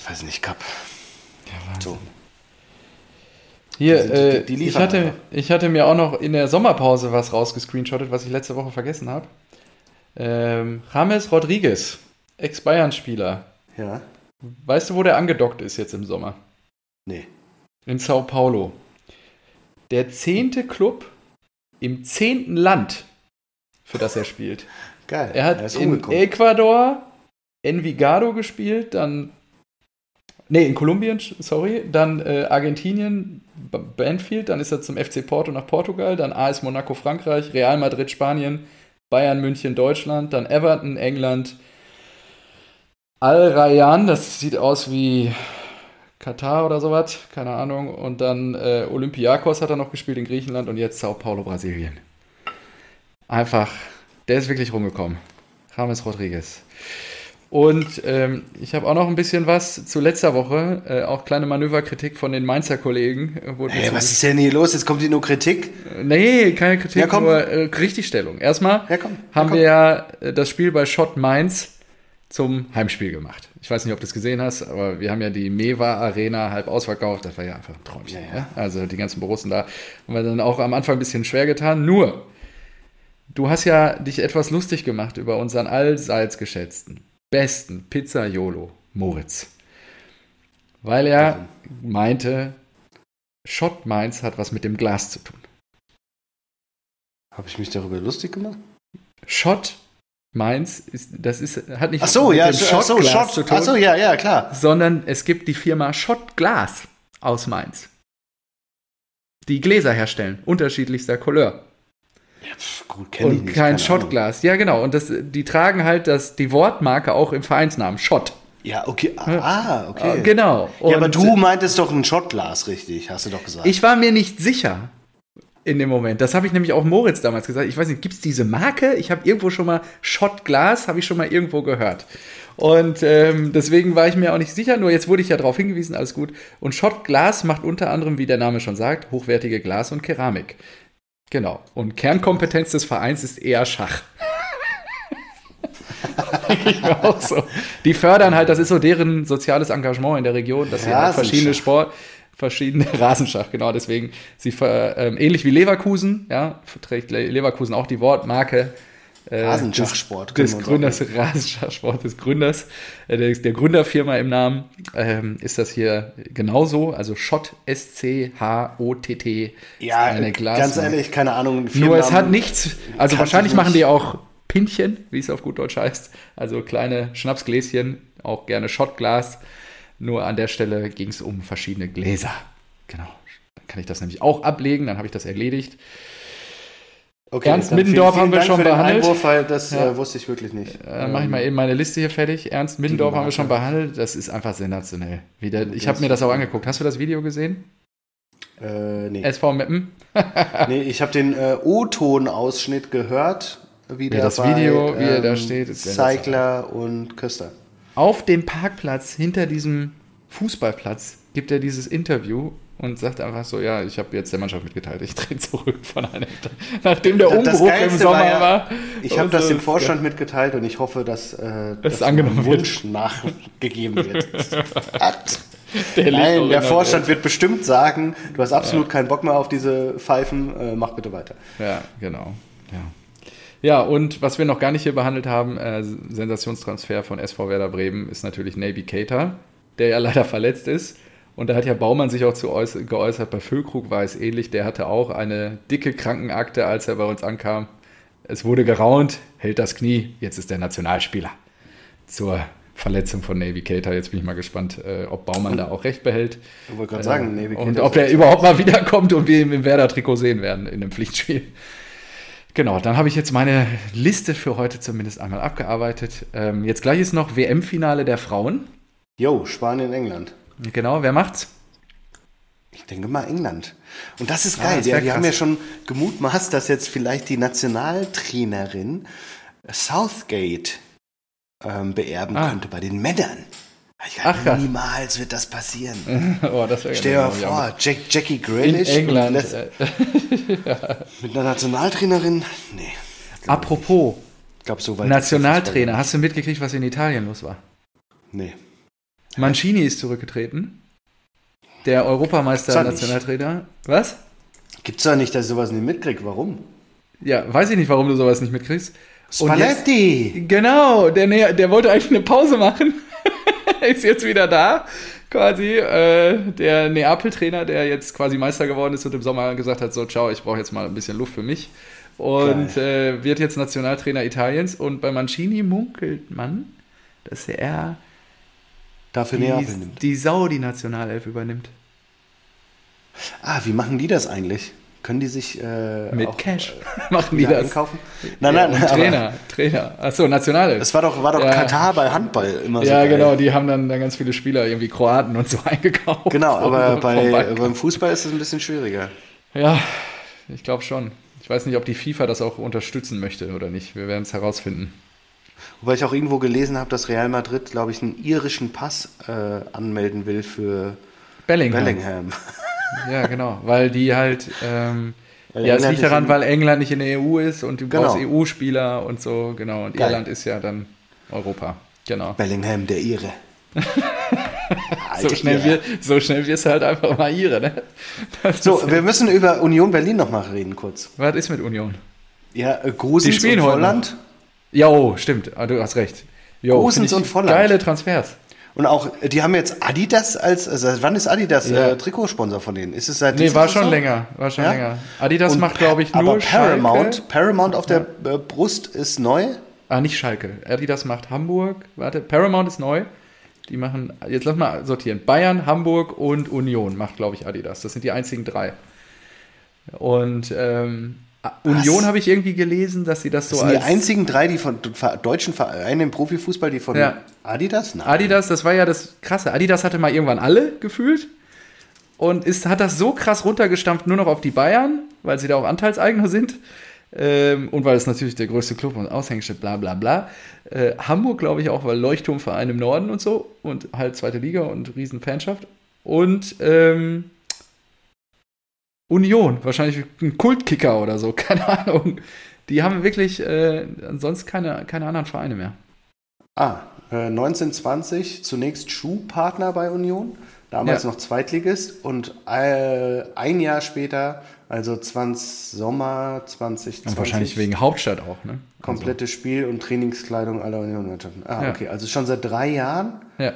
Äh, weiß nicht, Cup. Ja, so. Hier, die, äh, die, die ich, hatte, ich hatte mir auch noch in der Sommerpause was rausgescreenshottet, was ich letzte Woche vergessen habe. Ähm, James Rodriguez, Ex-Bayern-Spieler, Ja. Weißt du, wo der angedockt ist jetzt im Sommer? Nee. In Sao Paulo. Der zehnte Club im zehnten Land, für das er spielt. Geil. Er hat ist in. Ecuador, Envigado gespielt, dann. Nee, in Kolumbien, sorry. Dann äh, Argentinien, Banfield, dann ist er zum FC Porto nach Portugal, dann AS Monaco Frankreich, Real Madrid Spanien, Bayern München Deutschland, dann Everton England, Al Rayyan, das sieht aus wie Katar oder sowas, keine Ahnung. Und dann äh, Olympiakos hat er noch gespielt in Griechenland und jetzt Sao Paulo, Brasilien. Einfach, der ist wirklich rumgekommen. James Rodriguez. Und ähm, ich habe auch noch ein bisschen was zu letzter Woche, äh, auch kleine Manöverkritik von den Mainzer Kollegen. äh, Hey, zu- was ist denn hier los? Jetzt kommt hier nur Kritik. Nee, keine Kritik, Ja, komm. nur äh, Richtigstellung. Erstmal Ja, komm. Haben wir ja äh, das Spiel bei Schott Mainz zum Heimspiel gemacht. Ich weiß nicht, ob du es gesehen hast, aber wir haben ja die Mewa Arena halb ausverkauft. Das war ja einfach ein Träumchen. Ja, ja. Also die ganzen Borussen da haben wir dann auch am Anfang ein bisschen schwer getan. Nur, du hast ja dich etwas lustig gemacht über unseren allseits geschätzten, besten Pizzaiolo Moritz. Weil er meinte, Schott Mainz hat was mit dem Glas zu tun. Habe ich mich darüber lustig gemacht? Schott Mainz ist, das ist, hat nicht Ach so, mit ja, dem ach so, Shot. zu tun, Ach so, ja, ja, klar. sondern es gibt die Firma Schott Glas aus Mainz, die Gläser herstellen, unterschiedlichster Couleur. Pff, gut, kenn ich Und nicht. kein. Schottglas. Ja, genau. Und das, die tragen halt das, die Wortmarke auch im Vereinsnamen, Schott. Ja, okay. Ah, okay. Äh, Genau. Ja, aber Und du meintest doch ein Shotglas, richtig, hast du doch gesagt. Ich war mir nicht sicher in dem Moment. Das habe ich nämlich auch Moritz damals gesagt. Ich weiß nicht, gibt es diese Marke? Ich habe irgendwo schon mal Schottglas, habe ich schon mal irgendwo gehört. Und ähm, deswegen war ich mir auch nicht sicher, nur jetzt wurde ich ja darauf hingewiesen, alles gut. Und Schottglas macht unter anderem, wie der Name schon sagt, hochwertige Glas und Keramik. Genau. Und Kernkompetenz des Vereins ist eher Schach. Ich auch so. Die fördern halt, das ist so deren soziales Engagement in der Region, dass sie halt verschiedene. Sport, verschiedene Rasenschach, genau deswegen. Sie ähm, ähnlich wie Leverkusen, ja, verträgt Le Leverkusen auch die Wortmarke äh, Rasenschachsport, des, des Gründers, Rasenschachsport des Gründers, äh, der, der Gründerfirma im Namen, ähm, ist das hier genauso. Also Schott, S-C-H-O-T-T. ja, eine Glas- ganz ehrlich, keine Ahnung. nur es hat nichts, also wahrscheinlich ich machen nicht. die auch Pinchen, wie es auf gut Deutsch heißt. Also kleine Schnapsgläschen, auch gerne Schottglas. Nur an der Stelle ging es um verschiedene Gläser. Genau. Dann kann ich das nämlich auch ablegen, dann habe ich das erledigt. Okay, Ernst Middendorf vielen, haben wir vielen schon Dank für den behandelt. Einwurf, weil das Ja. äh, wusste ich wirklich nicht. Dann mache Äh, ich mal eben meine Liste hier fertig. Ernst Middendorf haben wir schon behandelt. Das ist einfach sensationell. Wie der, ich habe mir das auch angeguckt. Hast du das Video gesehen? Äh, nee. SV Meppen? nee, ich habe den äh, O-Ton-Ausschnitt gehört, wie der das bei, Video, wie er da steht, ist Zeigler und Köster. Auf dem Parkplatz hinter diesem Fußballplatz gibt er dieses Interview und sagt einfach so, ja, ich habe jetzt der Mannschaft mitgeteilt, ich drehe zurück von einem, nachdem der Umbruch im Sommer war ja, war. Ich habe das dem Vorstand mitgeteilt und ich hoffe, dass äh, Das dass angenommen mein wird. Wunsch nachgegeben wird. Der Nein, in der Vorstand wird bestimmt sagen, du hast absolut keinen Bock mehr auf diese Pfeifen, äh, mach bitte weiter. Ja, genau. Ja. ja, und was wir noch gar nicht hier behandelt haben, äh, Sensationstransfer von SV Werder Bremen, ist natürlich Naby Keita, der ja leider verletzt ist. Und da hat ja Baumann sich auch zu äuß- geäußert, bei Füllkrug war es ähnlich, der hatte auch eine dicke Krankenakte, als er bei uns ankam. Es wurde geraunt, hält das Knie, jetzt ist der Nationalspieler. Zur Verletzung von Navy Keita. Jetzt bin ich mal gespannt, äh, ob Baumann da auch recht behält. Ich wollte gerade sagen, nee, wir Und ob er überhaupt mal wiederkommt und wir ihn im Werder-Trikot sehen werden in dem Pflichtspiel. Genau, dann habe ich jetzt meine Liste für heute zumindest einmal abgearbeitet. Ähm, jetzt gleich ist noch WM-Finale der Frauen. Jo, Spanien, England. Genau, wer macht's? Ich denke mal England. Und das ist Ah, geil. das die, wär die haben ja schon gemutmaßt, dass jetzt vielleicht die Nationaltrainerin Southgate ähm, beerben Ah. könnte bei den Männern. Ich Ach, niemals wird das passieren. oh, das wäre Stell dir mal vor, Jack, Jackie In Grealish England. lässt- Äh, mit einer Nationaltrainerin. Nee, apropos ich glaube, so Nationaltrainer, hast du mitgekriegt, was in Italien los war? Nee. Mancini ist zurückgetreten. Der Europameister da. Nationaltrainer. Was? Gibt's doch nicht, dass ich sowas nicht mitkriege. Warum? Ja, weiß ich nicht, warum du sowas nicht mitkriegst. Und jetzt- Spalletti! Genau, der, der wollte eigentlich eine Pause machen. ist jetzt wieder da, quasi. Äh, der Neapel-Trainer, der jetzt quasi Meister geworden ist und im Sommer gesagt hat: So, ciao, ich brauche jetzt mal ein bisschen Luft für mich. Und äh, wird jetzt Nationaltrainer Italiens. Und bei Mancini munkelt man, dass er Dafür die, Neapel nimmt. die Saudi-Nationalelf übernimmt. Ah, wie machen die das eigentlich? Können die sich äh, Mit auch, Cash äh, machen die das. einkaufen? Nein, Ja, nein, und aber Trainer, Trainer. Achso, Nationalelf. Es war doch, war doch Ja. Katar bei Handball immer so. ja, genau, die haben dann, dann ganz viele Spieler, irgendwie Kroaten und so eingekauft. Genau, aber Vom bei, Balkan. beim Fußball ist es ein bisschen schwieriger. Ja, ich glaube schon. Ich weiß nicht, ob die FIFA das auch unterstützen möchte oder nicht. Wir werden es herausfinden. Wobei ich auch irgendwo gelesen habe, dass Real Madrid, glaube ich, einen irischen Pass äh, anmelden will für Bellingham. Bellingham. Ja, genau. Weil die halt. Ähm, Weil ja, es liegt daran, weil England nicht in der EU ist und du Genau. brauchst EU-Spieler und so, genau. Und Geil. Irland ist ja dann Europa. Genau. Bellingham, der Ire. So schnell, Ire. wir, so schnell wirst du halt einfach mal ihre, ne? Das So, wir müssen über Union Berlin noch mal reden kurz. was ist mit Union? Ja, äh, Grusens Die spielen und heute Volland. Ja, oh, stimmt. Ah, Du hast recht. Jo, Gosens und Volland. Geile Transfers. Und auch, die haben jetzt Adidas als, also seit wann ist Adidas Ja. äh, Trikotsponsor von denen? Ist es seit Nee, war Saison? schon länger. War schon Ja? länger. Adidas Und macht, glaube ich, aber nur Paramount, Schalke. Paramount auf der äh, Brust ist neu. Ah, nicht Schalke. Adidas macht Hamburg. Warte, Paramount ist neu. Die machen, jetzt lass mal sortieren. Bayern, Hamburg und Union macht, glaube ich, Adidas. Das sind die einzigen drei. Und ähm, Union habe ich irgendwie gelesen, dass sie das so Das sind die als einzigen drei, die von deutschen Vereinen im Profifußball, die von Ja. Adidas? Nein. Adidas, das war ja das Krasse. Adidas hatte mal irgendwann alle gefühlt und ist, hat das so krass runtergestampft nur noch auf die Bayern, weil sie da auch Anteilseigner sind. Ähm, und weil es natürlich der größte Club und Aushängeschild, bla bla bla. Äh, Hamburg, glaube ich, auch, weil Leuchtturmverein im Norden und so und halt zweite Liga und riesen Fanschaft. Und ähm, Union, wahrscheinlich ein Kultkicker oder so, keine Ahnung. Die haben wirklich äh, sonst keine, keine anderen Vereine mehr. Ah, äh, 1920 zunächst Schuhpartner bei Union, damals Ja. noch Zweitligist und äh, ein Jahr später, also 20 Sommer 2020, Und wahrscheinlich wegen Hauptstadt auch, ne? komplettes Spiel und Trainingskleidung aller Union-Mannschaften. Ah, Ja. okay, also schon seit drei Jahren Also, ja.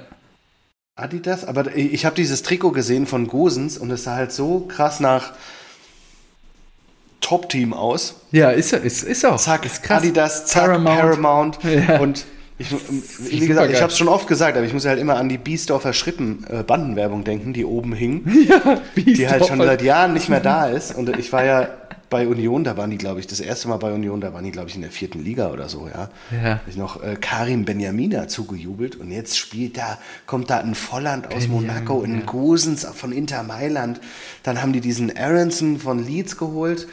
Adidas, aber ich habe dieses Trikot gesehen von Gosens und es sah halt so krass nach Top-Team aus. Ja, ist, ist, ist auch. Zack, ist krass. Adidas, zack, Paramount. Paramount. Ja. Und ich, wie super gesagt, ich habe es schon oft gesagt, aber ich muss halt immer an die Biesdorfer Schrippen äh, Bandenwerbung denken, die oben hing, ja, die halt schon seit Jahren nicht mehr da ist. Und ich war ja bei Union, da waren die, glaube ich, das erste Mal bei Union, da waren die, glaube ich, in der vierten Liga oder so, ja. Ja. Ich noch äh, Karim Benjamina zugejubelt und jetzt spielt da, kommt da ein Volland aus Benjamin, Monaco, ein ja. Gosens von Inter Mailand. Dann haben die diesen Aronson von Leeds geholt,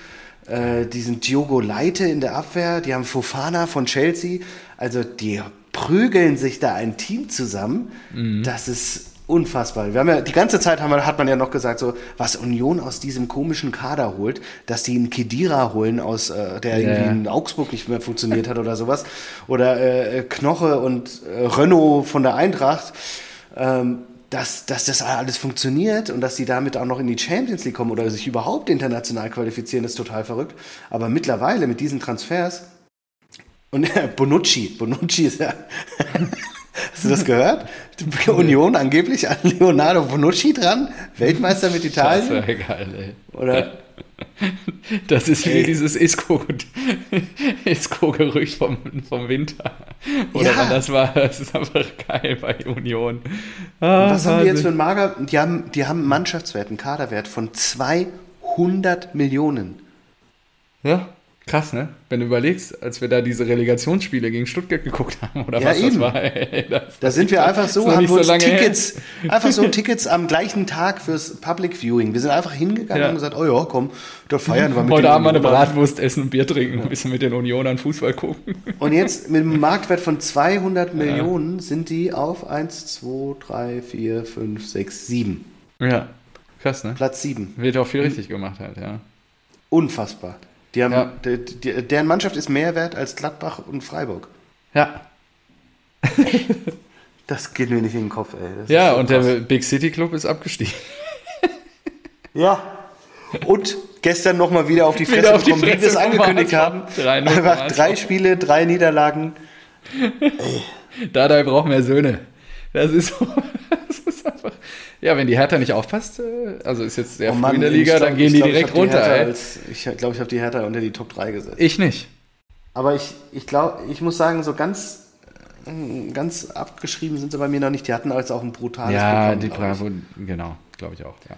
äh, diesen Diogo Leite in der Abwehr, die haben Fofana von Chelsea. Also die prügeln sich da ein Team zusammen. Mhm. Das ist unfassbar. Wir haben ja die ganze Zeit haben wir, hat man ja noch gesagt, so was Union aus diesem komischen Kader holt, dass die einen Kedira holen aus, äh, der Ja. irgendwie in Augsburg nicht mehr funktioniert hat oder sowas. Oder äh, Knoche und äh, Renault von der Eintracht. Ähm, dass, dass das alles funktioniert und dass die damit auch noch in die Champions League kommen oder sich überhaupt international qualifizieren, ist total verrückt. Aber mittlerweile mit diesen Transfers und Bonucci, Bonucci ist ja. Hast du das gehört? Die Union angeblich an Leonardo Bonucci dran, Weltmeister mit Das Italien. wäre geil, ey. Oder Das ist wie Ey. dieses Isco- Isco-Gerücht vom, vom Winter. Oder Ja. wann das war. Das ist einfach geil bei Union. Ah, was haben die jetzt für einen Mager? Die haben, die haben einen Mannschaftswert, einen Kaderwert von 200 Millionen. Ja, krass, ne? Wenn du überlegst, als wir da diese Relegationsspiele gegen Stuttgart geguckt haben, oder Ja, was eben. das war. Ey, das Da sind wir einfach so, haben wir uns so lange her. Tickets, einfach so Tickets am gleichen Tag fürs Public Viewing. Wir sind einfach hingegangen Ja. und gesagt, oh ja, komm, da feiern wir mit Heute Abend mal eine. Bratwurst essen, ein Bier trinken, ein bisschen mit den Unionern Fußball gucken. Und jetzt mit einem Marktwert von 200 Millionen sind die auf 1, 2, 3, 4, 5, 6, 7. Ja, krass, ne? Platz 7. Wird auch viel richtig gemacht halt, ja. Unfassbar. Die haben, Ja. die, die, deren Mannschaft ist mehr wert als Gladbach und Freiburg. Ja, Das geht mir nicht in den Kopf, ey. Das ja und krass. der Big City Club ist abgestiegen. Ja. Und gestern nochmal wieder auf die Fresse Wieder auf die bekommen, wie wir es angekündigt haben. 3-0 Einfach drei. Spiele, drei Niederlagen. Dada braucht mehr Söhne. Das ist so. Das ist einfach. Ja, wenn die Hertha nicht aufpasst, äh, also ist jetzt sehr Oh früh Mann, in der Liga, dann gehen die glaub, direkt die runter. Ey. Als, ich glaube, ich habe die Hertha unter die Top 3 gesetzt. Ich nicht. Aber ich, ich glaube, ich muss sagen, so ganz, äh, ganz abgeschrieben sind sie bei mir noch nicht. Die hatten jetzt auch ein brutales Ja, Programm, die Bravo, genau, glaube ich auch. Ja.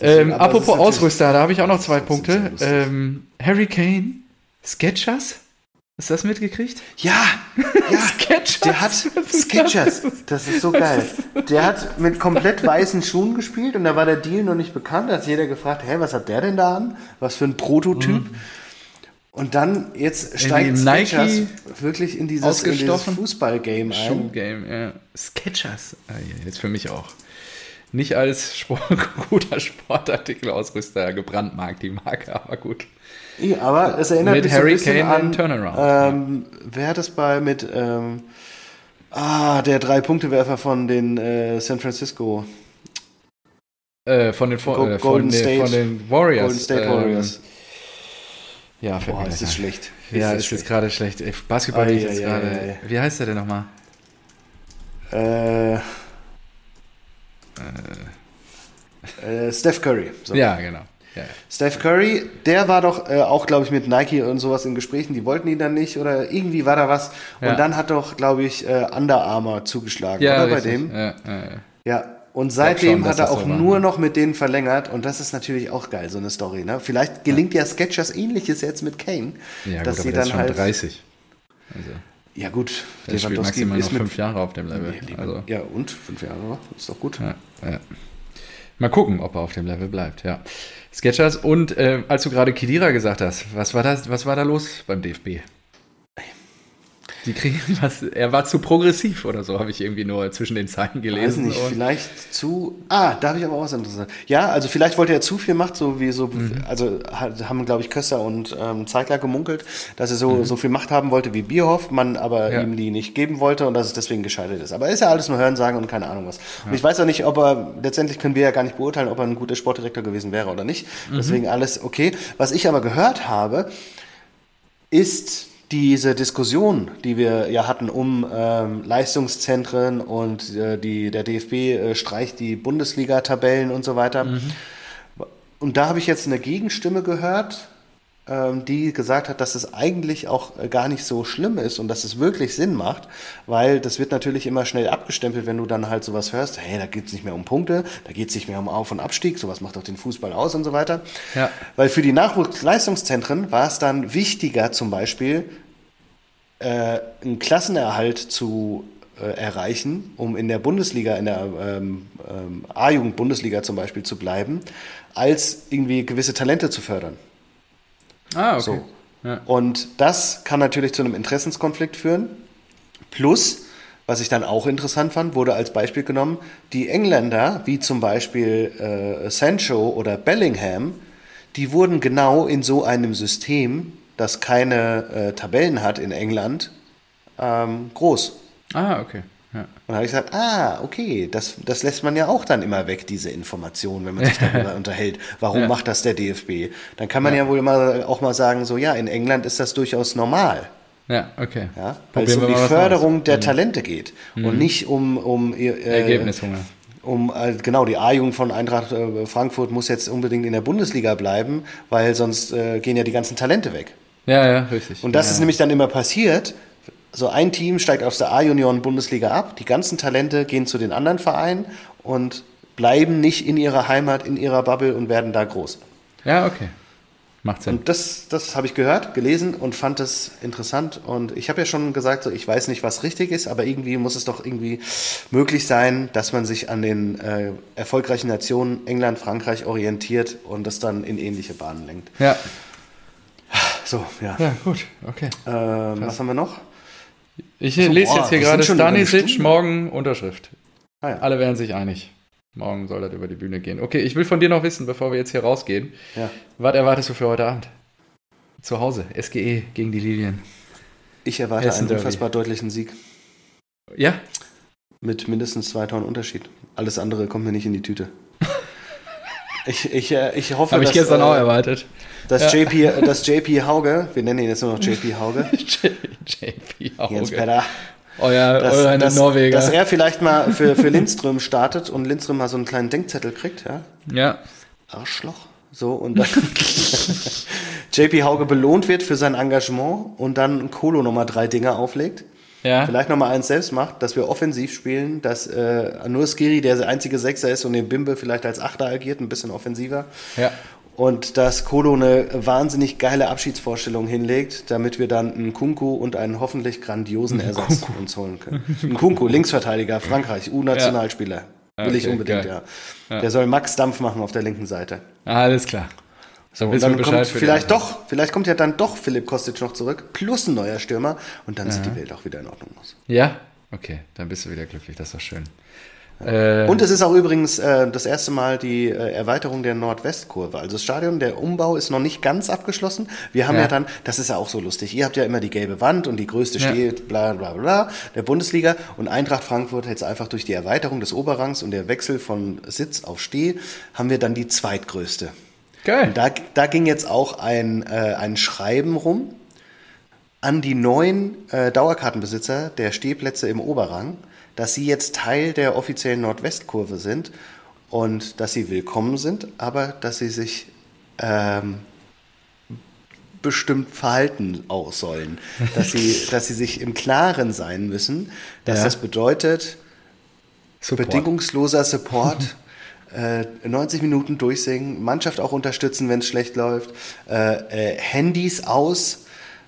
Deswegen, Ähm, apropos Ausrüster, da habe ich auch noch zwei Punkte. Ähm, Harry Kane, Sketchers? Hast du das mitgekriegt? Ja, ja. Skechers? Der hat Sketchers. das? Das ist so geil. Der hat mit komplett weißen Schuhen gespielt und da war der Deal noch nicht bekannt. Da hat jeder gefragt, hä, was hat der denn da an? Was für ein Prototyp? Und dann jetzt steigt Mhm. Nike wirklich in dieses, in dieses? Fußballgame ein. Shoe-Game, ja. Sketchers. Ah, ja, jetzt für mich auch. Nicht als Sport, guter Sportartikelausrüster gebrandmarkt, die Marke, aber gut. Ja, aber es erinnert Mit mich so Harry ein bisschen Kane an, Turnaround, Ähm, wer hat das bei mit ähm, ah, der Drei-Punkte-Werfer von den äh, San Francisco Äh, von, den, Go- äh, von, State- von den Warriors. Golden State ähm, Warriors. Ja, fällt Boah, ist das ein. schlecht. Ja, das ist jetzt gerade schlecht. Ey, Basketball Ei, ist jetzt gerade. Wie heißt der denn nochmal? Äh, äh, Steph Curry. So. Ja, genau. Ja. Steph Curry, der war doch äh, auch, glaube ich, mit Nike und sowas in Gesprächen. Die wollten ihn dann nicht oder irgendwie war da was. Und Ja. dann hat doch, glaube ich, äh, Under Armour zugeschlagen, ja oder bei dem? Ja, ja, ja. Und seitdem schon, hat er auch so war, nur ne? noch mit denen verlängert und das ist natürlich auch geil, so eine Story. Ne? Vielleicht gelingt ja, Sketchers ähnliches jetzt mit Kane, Ja, dass gut, sie aber dann schon halt. 30. Also, Ja gut, der spielt maximal noch fünf Jahre auf dem Level. Also, ja und fünf Jahre, ist doch gut. ja, ja. Mal gucken, ob er auf dem Level bleibt, ja. Sketchers und äh, als du gerade Kidira gesagt hast, was war das, was war da los beim DFB? Die kriegen was, er war zu progressiv oder so, habe ich irgendwie nur zwischen den Zeilen Weiß gelesen. nicht, und- vielleicht zu. Ah, da habe ich aber auch was interessant. Ja, also vielleicht wollte er zu viel Macht, so wie so. Mhm. Also haben, glaube ich, Köster und ähm, Zeigler gemunkelt, dass er so, Mhm. so viel Macht haben wollte wie Bierhoff, man aber Ja. ihm die nicht geben wollte und dass es deswegen gescheitert ist. Aber ist ja alles nur Hörensagen und keine Ahnung was. Und ich weiß auch nicht, ob er, letztendlich können wir ja gar nicht beurteilen, ob er ein guter Sportdirektor gewesen wäre oder nicht. Mhm. Deswegen alles okay. Was ich aber gehört habe, ist diese Diskussion, die wir ja hatten um ähm, Leistungszentren und äh, die, der DFB äh, streicht die Bundesliga-Tabellen und so weiter. Und da habe ich jetzt eine Gegenstimme gehört, die gesagt hat, dass es eigentlich auch äh, gar nicht so schlimm ist und dass es wirklich Sinn macht, weil das wird natürlich immer schnell abgestempelt, wenn du dann halt sowas hörst, hey, da geht es nicht mehr um Punkte, da geht es nicht mehr um Auf- und Abstieg, sowas macht doch den Fußball aus und so weiter. Ja. Weil für die Nachwuchsleistungszentren war es dann wichtiger, zum Beispiel äh, einen Klassenerhalt zu äh, erreichen, um in der Bundesliga, in der ähm, ähm, A-Jugend-Bundesliga zum Beispiel zu bleiben, als irgendwie gewisse Talente zu fördern. Ah, okay. So. Ja. Und das kann natürlich zu einem Interessenskonflikt führen. Plus, was ich dann auch interessant fand, wurde als Beispiel genommen, die Engländer, wie zum Beispiel äh, Sancho oder Bellingham, die wurden genau in so einem System, das keine äh, Tabellen hat in England, ähm, groß. Ah, okay. Ja. Und da habe ich gesagt, ah, okay, das, das lässt man ja auch dann immer weg, diese Information, wenn man sich darüber unterhält. Warum Ja. macht das der DFB? Dann kann man ja, wohl mal auch mal sagen, so ja, in England ist das durchaus normal. ja, okay. Ja, weil es Probieren um wir die Förderung Neues. der Talente geht und nicht um, um äh, Ergebnishunger. Um, äh, genau, die A-Jugend von Eintracht äh, Frankfurt muss jetzt unbedingt in der Bundesliga bleiben, weil sonst äh, gehen ja die ganzen Talente weg. Ja, ja, richtig. Und das ja. ist nämlich dann immer passiert. So ein Team steigt aus der A-Junioren-Bundesliga ab, die ganzen Talente gehen zu den anderen Vereinen und bleiben nicht in ihrer Heimat, in ihrer Bubble und werden da groß. Ja, okay. Macht Sinn. Und das, das habe ich gehört, gelesen und fand es interessant. Und ich habe ja schon gesagt, so, ich weiß nicht, was richtig ist, aber irgendwie muss es doch irgendwie möglich sein, dass man sich an den äh, erfolgreichen Nationen England, Frankreich orientiert und das dann in ähnliche Bahnen lenkt. ja. So, ja. ja, gut, okay. Ähm, was haben wir noch? Ich So, lese boah, jetzt hier gerade Stanisic, morgen Unterschrift. Ah, ja. Alle wären sich einig. Morgen soll das über die Bühne gehen. Okay, ich will von dir noch wissen, bevor wir jetzt hier rausgehen. Ja. Was erwartest du für heute Abend? Zu Hause, SGE gegen die Lilien. Ich erwarte Essen einen Derby. unfassbar deutlichen Sieg Ja? mit mindestens zwei Toren Unterschied. Alles andere kommt mir nicht in die Tüte. Ich, ich, äh, ich hoffe, Habe ich dass, gestern äh, auch erwartet. dass, Ja. JP, dass JP Hauge, wir nennen ihn jetzt nur noch JP Hauge, JP Jens Auge. Petter, Euer, dass, euer dass, Norweger. dass er vielleicht mal für, für Lindström startet und Lindström mal so einen kleinen Denkzettel kriegt, ja. ja. Arschloch. So, und dann JP Hauge belohnt wird für sein Engagement und dann Kolo nochmal drei Dinger auflegt. Ja. Vielleicht nochmal eins selbst macht, dass wir offensiv spielen, dass äh, nur Skiri der einzige Sechser ist und den Bimbe vielleicht als Achter agiert, ein bisschen offensiver. Ja. Und dass Kolo eine wahnsinnig geile Abschiedsvorstellung hinlegt, damit wir dann einen Kunku und einen hoffentlich grandiosen Ersatz uns holen können. Ein Kunku, Linksverteidiger, Frankreich, U-Nationalspieler. Will ich Okay, unbedingt, geil. ja. Der soll Max Dampf machen auf der linken Seite. Alles klar. So, dann kommt vielleicht doch, vielleicht kommt ja dann doch Philipp Kostic noch zurück, plus ein neuer Stürmer und dann sieht die Welt auch wieder in Ordnung aus. Ja? Okay, dann bist du wieder glücklich, das ist doch schön. Äh, Und es ist auch übrigens äh, das erste Mal die äh, Erweiterung der Nordwestkurve. Also das Stadion, der Umbau ist noch nicht ganz abgeschlossen. Wir haben ja. Ja. dann, das ist ja auch so lustig, ihr habt ja immer die gelbe Wand und die größte Ja. steht, bla bla bla, der Bundesliga. Und Eintracht Frankfurt jetzt einfach durch die Erweiterung des Oberrangs und der Wechsel von Sitz auf Steh, haben wir dann die zweitgrößte. Geil. Da, da ging jetzt auch ein, äh, ein Schreiben rum an die neuen äh, Dauerkartenbesitzer der Stehplätze im Oberrang, dass sie jetzt Teil der offiziellen Nordwestkurve sind und dass sie willkommen sind, aber dass sie sich ähm, bestimmt verhalten auch sollen. Dass sie, dass sie sich im Klaren sein müssen, dass Ja. das bedeutet, Support. bedingungsloser Support, 90 Minuten durchsingen, Mannschaft auch unterstützen, wenn es schlecht läuft, äh, äh, Handys aus,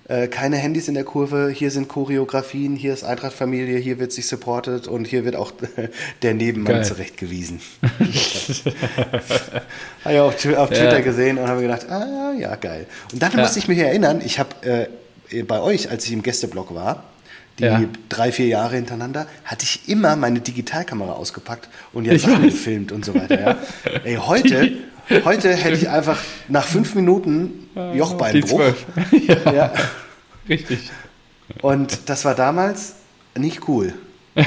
äh, keine Handys in der Kurve, hier sind Choreografien, hier ist Eintracht-Familie, hier wird sich supportet und hier wird auch der Nebenmann Geil. zurechtgewiesen. habe ich auf, auf Twitter Ja. gesehen und habe gedacht, ah ja, geil. Und dann Ja. musste ich mich erinnern, ich habe äh, bei euch, als ich im Gästeblock war, die Ja. drei, vier Jahre hintereinander, hatte ich immer meine Digitalkamera ausgepackt und ja Sachen gefilmt und so weiter. Ja. Ey, heute, heute hätte ich einfach nach fünf Minuten Jochbeinbruch. ja, Ja. richtig. Und das war damals nicht cool.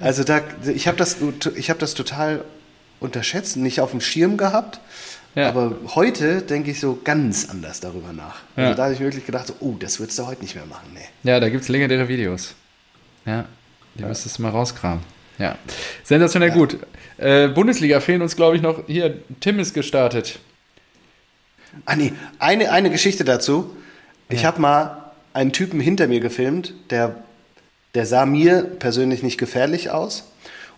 Also da, ich habe das, ich hab das total unterschätzt, nicht auf dem Schirm gehabt. Ja. Aber heute denke ich so ganz anders darüber nach. Also Ja. da habe ich wirklich gedacht, so, oh, das würdest du heute nicht mehr machen. Nee. Ja, da gibt es legendäre Videos. Ja, die müsstest du mal rauskramen. Ja, sensationell gut. Äh, Bundesliga fehlen uns, glaube ich, noch. Hier, Tim ist gestartet. Ah nee, eine, eine Geschichte dazu. Ich habe mal einen Typen hinter mir gefilmt, der, der sah mir persönlich nicht gefährlich aus.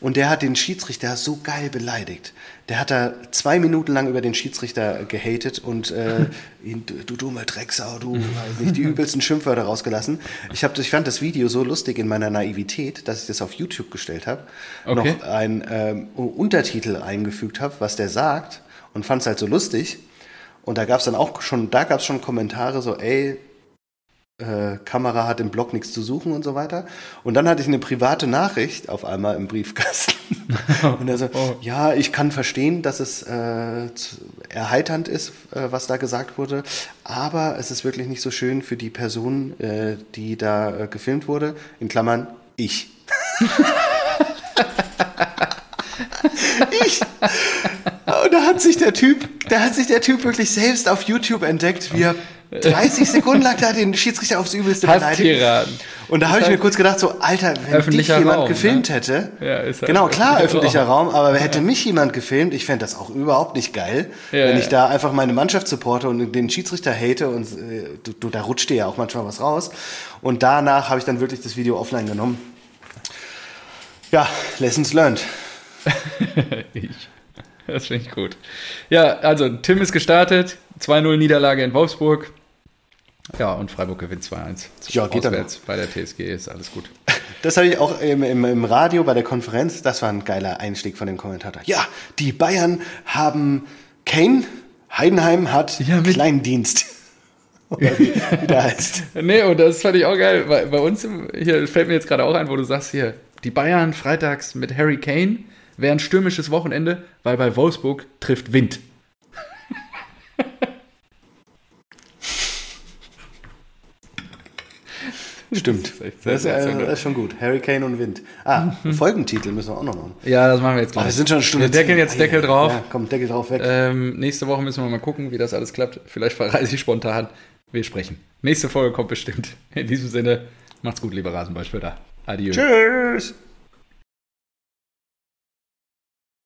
Und der hat den Schiedsrichter so geil beleidigt. Der hat da zwei Minuten lang über den Schiedsrichter gehatet und äh, ihn, du, du dumme Drecksau, du, weiß nicht, die übelsten Schimpfwörter rausgelassen. Ich, hab, ich fand das Video so lustig in meiner Naivität, dass ich das auf YouTube gestellt habe. Okay. Noch einen ähm, Untertitel eingefügt habe, was der sagt und fand es halt so lustig. Und da gab es dann auch schon, da gab es schon Kommentare so, ey, äh, Kamera hat im Blog nichts zu suchen und so weiter. Und dann hatte ich eine private Nachricht auf einmal im Briefkasten. und er so, Oh. ja, ich kann verstehen, dass es äh, erheiternd ist, äh, was da gesagt wurde, aber es ist wirklich nicht so schön für die Person, äh, die da äh, gefilmt wurde. In Klammern, ich. ich. Und da hat sich der Typ, da hat sich der Typ wirklich selbst auf YouTube entdeckt, wie er 30 Sekunden lang da den Schiedsrichter aufs Übelste beleidigt. Und da habe ich mir kurz gedacht, so, Alter, wenn dich jemand Raum, gefilmt ne? hätte, Ja, ist halt genau, klar, öffentlicher öffentlicher Raum, aber hätte mich jemand gefilmt, ich fände das auch überhaupt nicht geil, Ja, wenn ich da einfach meine Mannschaft supporte und den Schiedsrichter hate und äh, du, du, da rutscht dir ja auch manchmal was raus. Und danach habe ich dann wirklich das Video offline genommen. Ja, Lessons learned. ich. Das finde ich gut. Ja, also Tim ist gestartet. 2-0 Niederlage in Wolfsburg. Ja, und Freiburg gewinnt 2-1. Ja, geht dann Auswärts bei der TSG ist alles gut. Das habe ich auch im, im, im Radio bei der Konferenz, das war ein geiler Einstieg von dem Kommentator. Ja, die Bayern haben Kane, Heidenheim hat Ja, Kleindienst. Oder wie, wie der heißt. Nee, und das fand ich auch geil. Bei, bei uns, im, hier fällt mir jetzt gerade auch ein, wo du sagst, hier, die Bayern freitags mit Harry Kane wäre ein stürmisches Wochenende, weil bei Wolfsburg trifft Wind. Stimmt. ist Das ist, äh, sensationell. das ist schon gut. Hurricane und Wind. Ah, Folgentitel müssen wir auch noch machen. Ja, das machen wir jetzt gleich. Ah, wir sind schon eine Stunde. Wir deckeln jetzt Deckel drauf. Ja, komm, Deckel drauf weg. Ähm, nächste Woche müssen wir mal gucken, wie das alles klappt. Vielleicht verreise ich spontan. Wir sprechen. Nächste Folge kommt bestimmt. In diesem Sinne, macht's gut, lieber Rasenballspieler. Adieu. Tschüss.